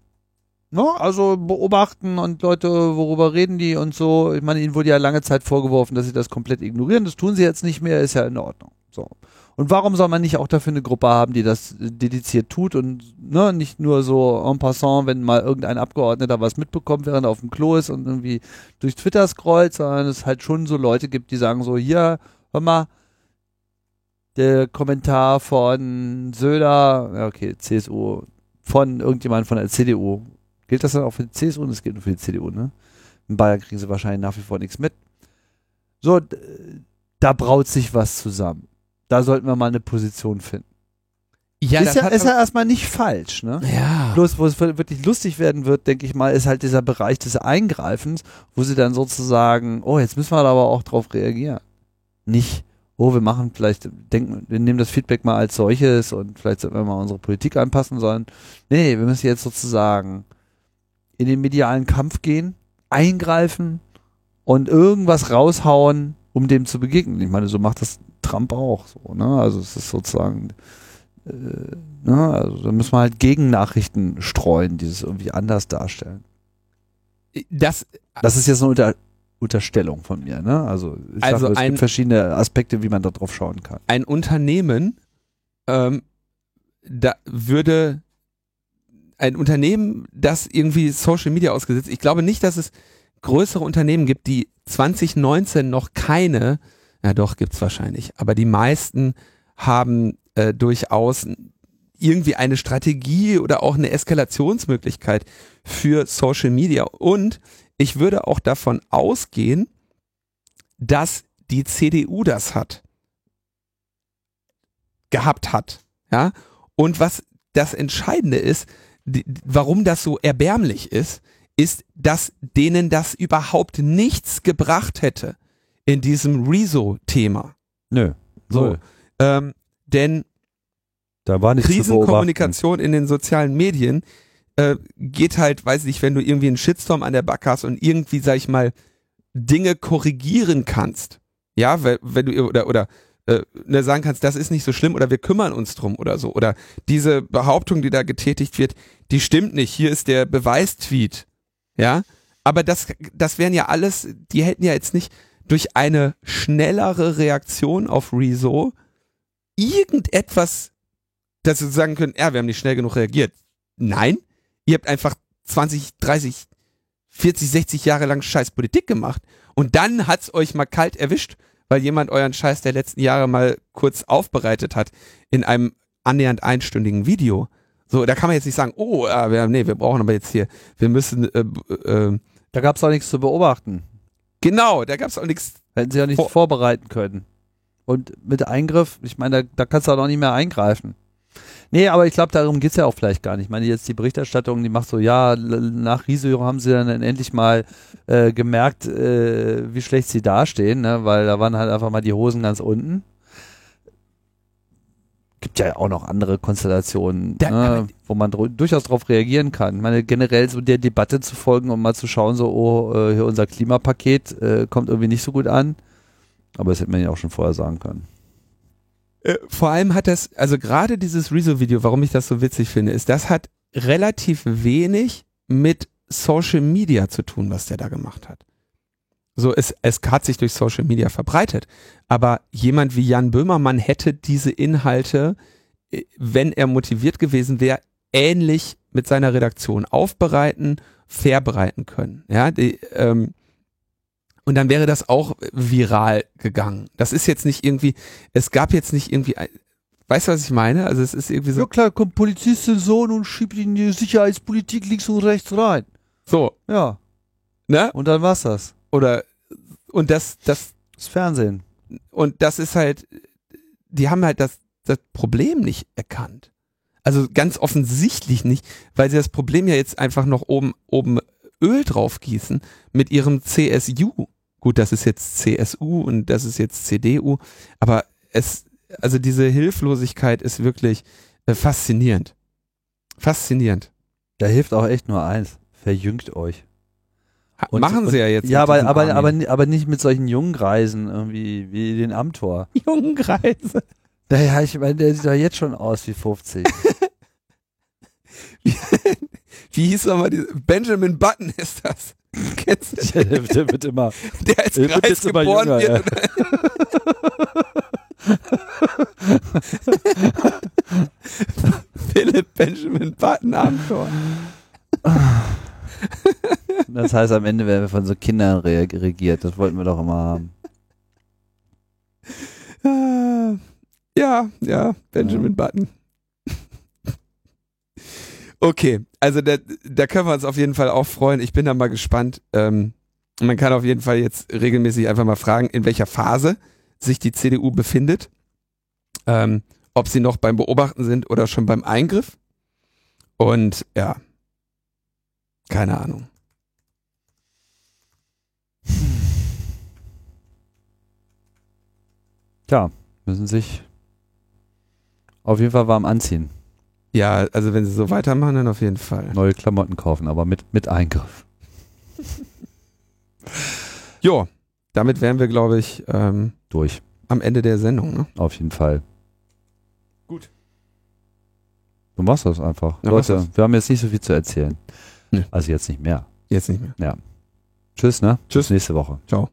S1: Ne? Also beobachten und Leute, worüber reden die und so. Ich meine, ihnen wurde ja lange Zeit vorgeworfen, dass sie das komplett ignorieren. Das tun sie jetzt nicht mehr, ist ja in Ordnung. So. Und warum soll man nicht auch dafür eine Gruppe haben, die das äh, dediziert tut und ne, nicht nur so en passant, wenn mal irgendein Abgeordneter was mitbekommt, während er auf dem Klo ist und irgendwie durch Twitter scrollt, sondern es halt schon so Leute gibt, die sagen so, hier, hör mal, der Kommentar von Söder, okay, CSU, von irgendjemand von der CDU. Gilt das dann auch für die CSU? Das gilt nur für die CDU, ne? In Bayern kriegen sie wahrscheinlich nach wie vor nichts mit. So, da braut sich was zusammen. Da sollten wir mal eine Position finden.
S2: Ja,
S1: ist
S2: das
S1: ja, ist ja erstmal nicht falsch, ne?
S2: ja.
S1: Bloß, wo es wirklich lustig werden wird, denke ich mal, ist halt dieser Bereich des Eingreifens, wo sie dann sozusagen, oh, jetzt müssen wir da aber auch drauf reagieren. Nicht, oh, wir machen vielleicht, denken, wir nehmen das Feedback mal als solches und vielleicht sollten wir mal unsere Politik anpassen, sondern, nee, nee, wir müssen jetzt sozusagen in den medialen Kampf gehen, eingreifen und irgendwas raushauen, um dem zu begegnen. Ich meine, so macht das Trump auch so, ne? Also es ist sozusagen, äh, ne? Also da müssen wir halt Gegennachrichten streuen, die es irgendwie anders darstellen.
S2: das,
S1: Das ist jetzt eine Unter Unterstellung von mir, ne? Also, ich
S2: Also
S1: sag, es
S2: ein-
S1: gibt verschiedene Aspekte, wie man da drauf schauen kann.
S2: ein Unternehmen ähm, da würde ein Unternehmen, das irgendwie Social Media ausgesetzt, ich glaube nicht, dass es größere Unternehmen gibt, die 2019 noch keine, ja doch, gibt's wahrscheinlich, aber die meisten haben äh, durchaus irgendwie eine Strategie oder auch eine Eskalationsmöglichkeit für Social Media. Und ich würde auch davon ausgehen, dass die CDU das hat gehabt hat. Ja? Und was das Entscheidende ist, die, warum das so erbärmlich ist, ist, dass denen das überhaupt nichts gebracht hätte in diesem Rezo-Thema.
S1: Nö.
S2: So.
S1: null.
S2: Ähm, denn
S1: Da war.
S2: Krisenkommunikation in den sozialen Medien äh, geht halt, weiß nicht, wenn du irgendwie einen Shitstorm an der Backe hast und irgendwie, sag ich mal, Dinge korrigieren kannst. Ja, wenn, wenn du oder oder äh, ne, sagen kannst, das ist nicht so schlimm oder wir kümmern uns drum oder so. Oder diese Behauptung, die da getätigt wird, die stimmt nicht. Hier ist der Beweistweet. Ja, aber das, das wären ja alles, die hätten ja jetzt nicht durch eine schnellere Reaktion auf Rezo irgendetwas, dass sie sagen können, ja, wir haben nicht schnell genug reagiert. Nein, ihr habt einfach 20, 30, 40, 60 Jahre lang scheiß Politik gemacht und dann hat's euch mal kalt erwischt, weil jemand euren Scheiß der letzten Jahre mal kurz aufbereitet hat in einem annähernd einstündigen Video. So, da kann man jetzt nicht sagen, oh, äh, wir, nee, wir brauchen aber jetzt hier, wir müssen, äh, äh,
S1: Da gab es auch nichts zu beobachten.
S2: genau, da gab's auch nichts.
S1: Hätten sie ja nichts
S2: Vor-
S1: vorbereiten können. Und mit Eingriff, ich meine, da, da kannst du auch noch nicht mehr eingreifen. Nee, aber ich glaube, darum geht's ja auch vielleicht gar nicht. Ich meine, jetzt die Berichterstattung, die macht so, ja, nach Riso haben sie dann endlich mal äh, gemerkt, äh, wie schlecht sie dastehen, ne? weil da waren halt einfach mal die Hosen ganz unten. Gibt ja auch noch andere Konstellationen,
S2: Da-
S1: ne? wo man dru- durchaus darauf reagieren kann. Ich meine, generell so der Debatte zu folgen und mal zu schauen, so, oh, äh, hier unser Klimapaket äh, kommt irgendwie nicht so gut an. Aber das hätte man ja auch schon vorher sagen können.
S2: Äh, vor allem hat das, also gerade dieses Rezo-Video, warum ich das so witzig finde, ist, das hat relativ wenig mit Social Media zu tun, was der da gemacht hat. So, es, es hat sich durch Social Media verbreitet. Aber jemand wie Jan Böhmermann hätte diese Inhalte, äh, wenn er motiviert gewesen wäre, ähnlich mit seiner Redaktion aufbereiten, verbereiten können. Ja, die, ähm, und dann wäre das auch viral gegangen. Das ist jetzt nicht irgendwie, es gab jetzt nicht irgendwie, ein, weißt du, was ich meine? Also es ist irgendwie so,
S1: klar, kommt Polizistin Sohn und schiebt in die Sicherheitspolitik links und rechts rein.
S2: so,
S1: Ja,
S2: ne?
S1: und dann war's das.
S2: Oder, und das, das,
S1: Das Fernsehen.
S2: und das ist halt, die haben halt das, das Problem nicht erkannt. Also ganz offensichtlich nicht, weil sie das Problem ja jetzt einfach noch oben, oben Öl drauf gießen mit ihrem CSU. Gut, das ist jetzt CSU und das ist jetzt CDU, aber es, also diese Hilflosigkeit ist wirklich äh, faszinierend. Faszinierend.
S1: Da hilft auch echt nur eins. Verjüngt euch. Und-
S2: Machen sie ja jetzt.
S1: Ja, aber, aber, aber, aber nicht mit solchen jungen Greisen irgendwie wie den Amtor.
S2: Jungenkreise.
S1: Naja, ich meine, der sieht doch jetzt schon aus wie 50.
S2: Wie hieß nochmal Benjamin Button ist das. Kennst du?
S1: der, der, der wird immer.
S2: Der als
S1: Der wird
S2: Kreis
S1: immer
S2: geboren
S1: jünger,
S2: wird. Philipp Benjamin Button Abenteuer.
S1: Das heißt, am Ende werden wir von so Kindern re regiert. Das wollten wir doch immer haben.
S2: Ja, ja, Benjamin Button. Okay, also da, da können wir uns auf jeden Fall auch freuen. Ich bin da mal gespannt. Ähm, man kann auf jeden Fall jetzt regelmäßig einfach mal fragen, in welcher Phase sich die CDU befindet. Ähm, ob sie noch beim Beobachten sind oder schon beim Eingriff. Und ja, keine Ahnung.
S1: Tja, müssen sich auf jeden Fall warm anziehen.
S2: Ja, also wenn sie so weitermachen, dann auf jeden Fall.
S1: Neue Klamotten kaufen, aber mit, mit Eingriff.
S2: Jo, damit wären wir, glaube ich, ähm,
S1: Durch.
S2: am Ende der Sendung. Ne?
S1: Auf jeden Fall.
S2: Gut.
S1: Du machst das einfach.
S2: Ja,
S1: Leute,
S2: das.
S1: wir haben jetzt nicht so viel zu erzählen.
S2: Nee.
S1: Also jetzt nicht mehr.
S2: Jetzt nicht mehr.
S1: Ja. Tschüss, ne?
S2: Tschüss.
S1: Bis nächste Woche.
S2: Ciao.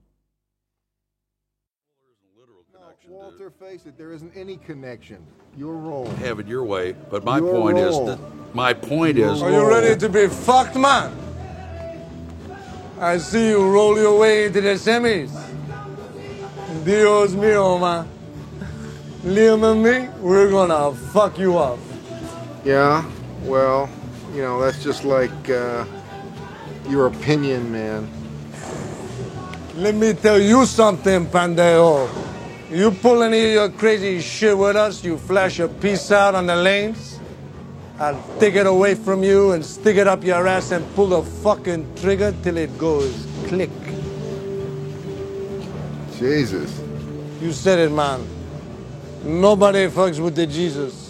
S3: Walter, face it, there isn't any connection. You're wrong.
S4: have it your way. But my
S3: You're
S4: point is that my point is
S3: You're
S5: Are you ready to be fucked, man? I see you roll your way into the semis. Dios mío, man. Liam and me, we're gonna fuck you up.
S3: Yeah, well, you know, that's just like uh, your opinion, man.
S5: Let me tell you something, Pandejo. You pull any of your crazy shit with us, you flash a piece out on the lanes, I'll take it away from you and stick it up your ass and pull the fucking trigger till it goes click.
S3: Jesus.
S5: You said it, man. Nobody fucks with the Jesus.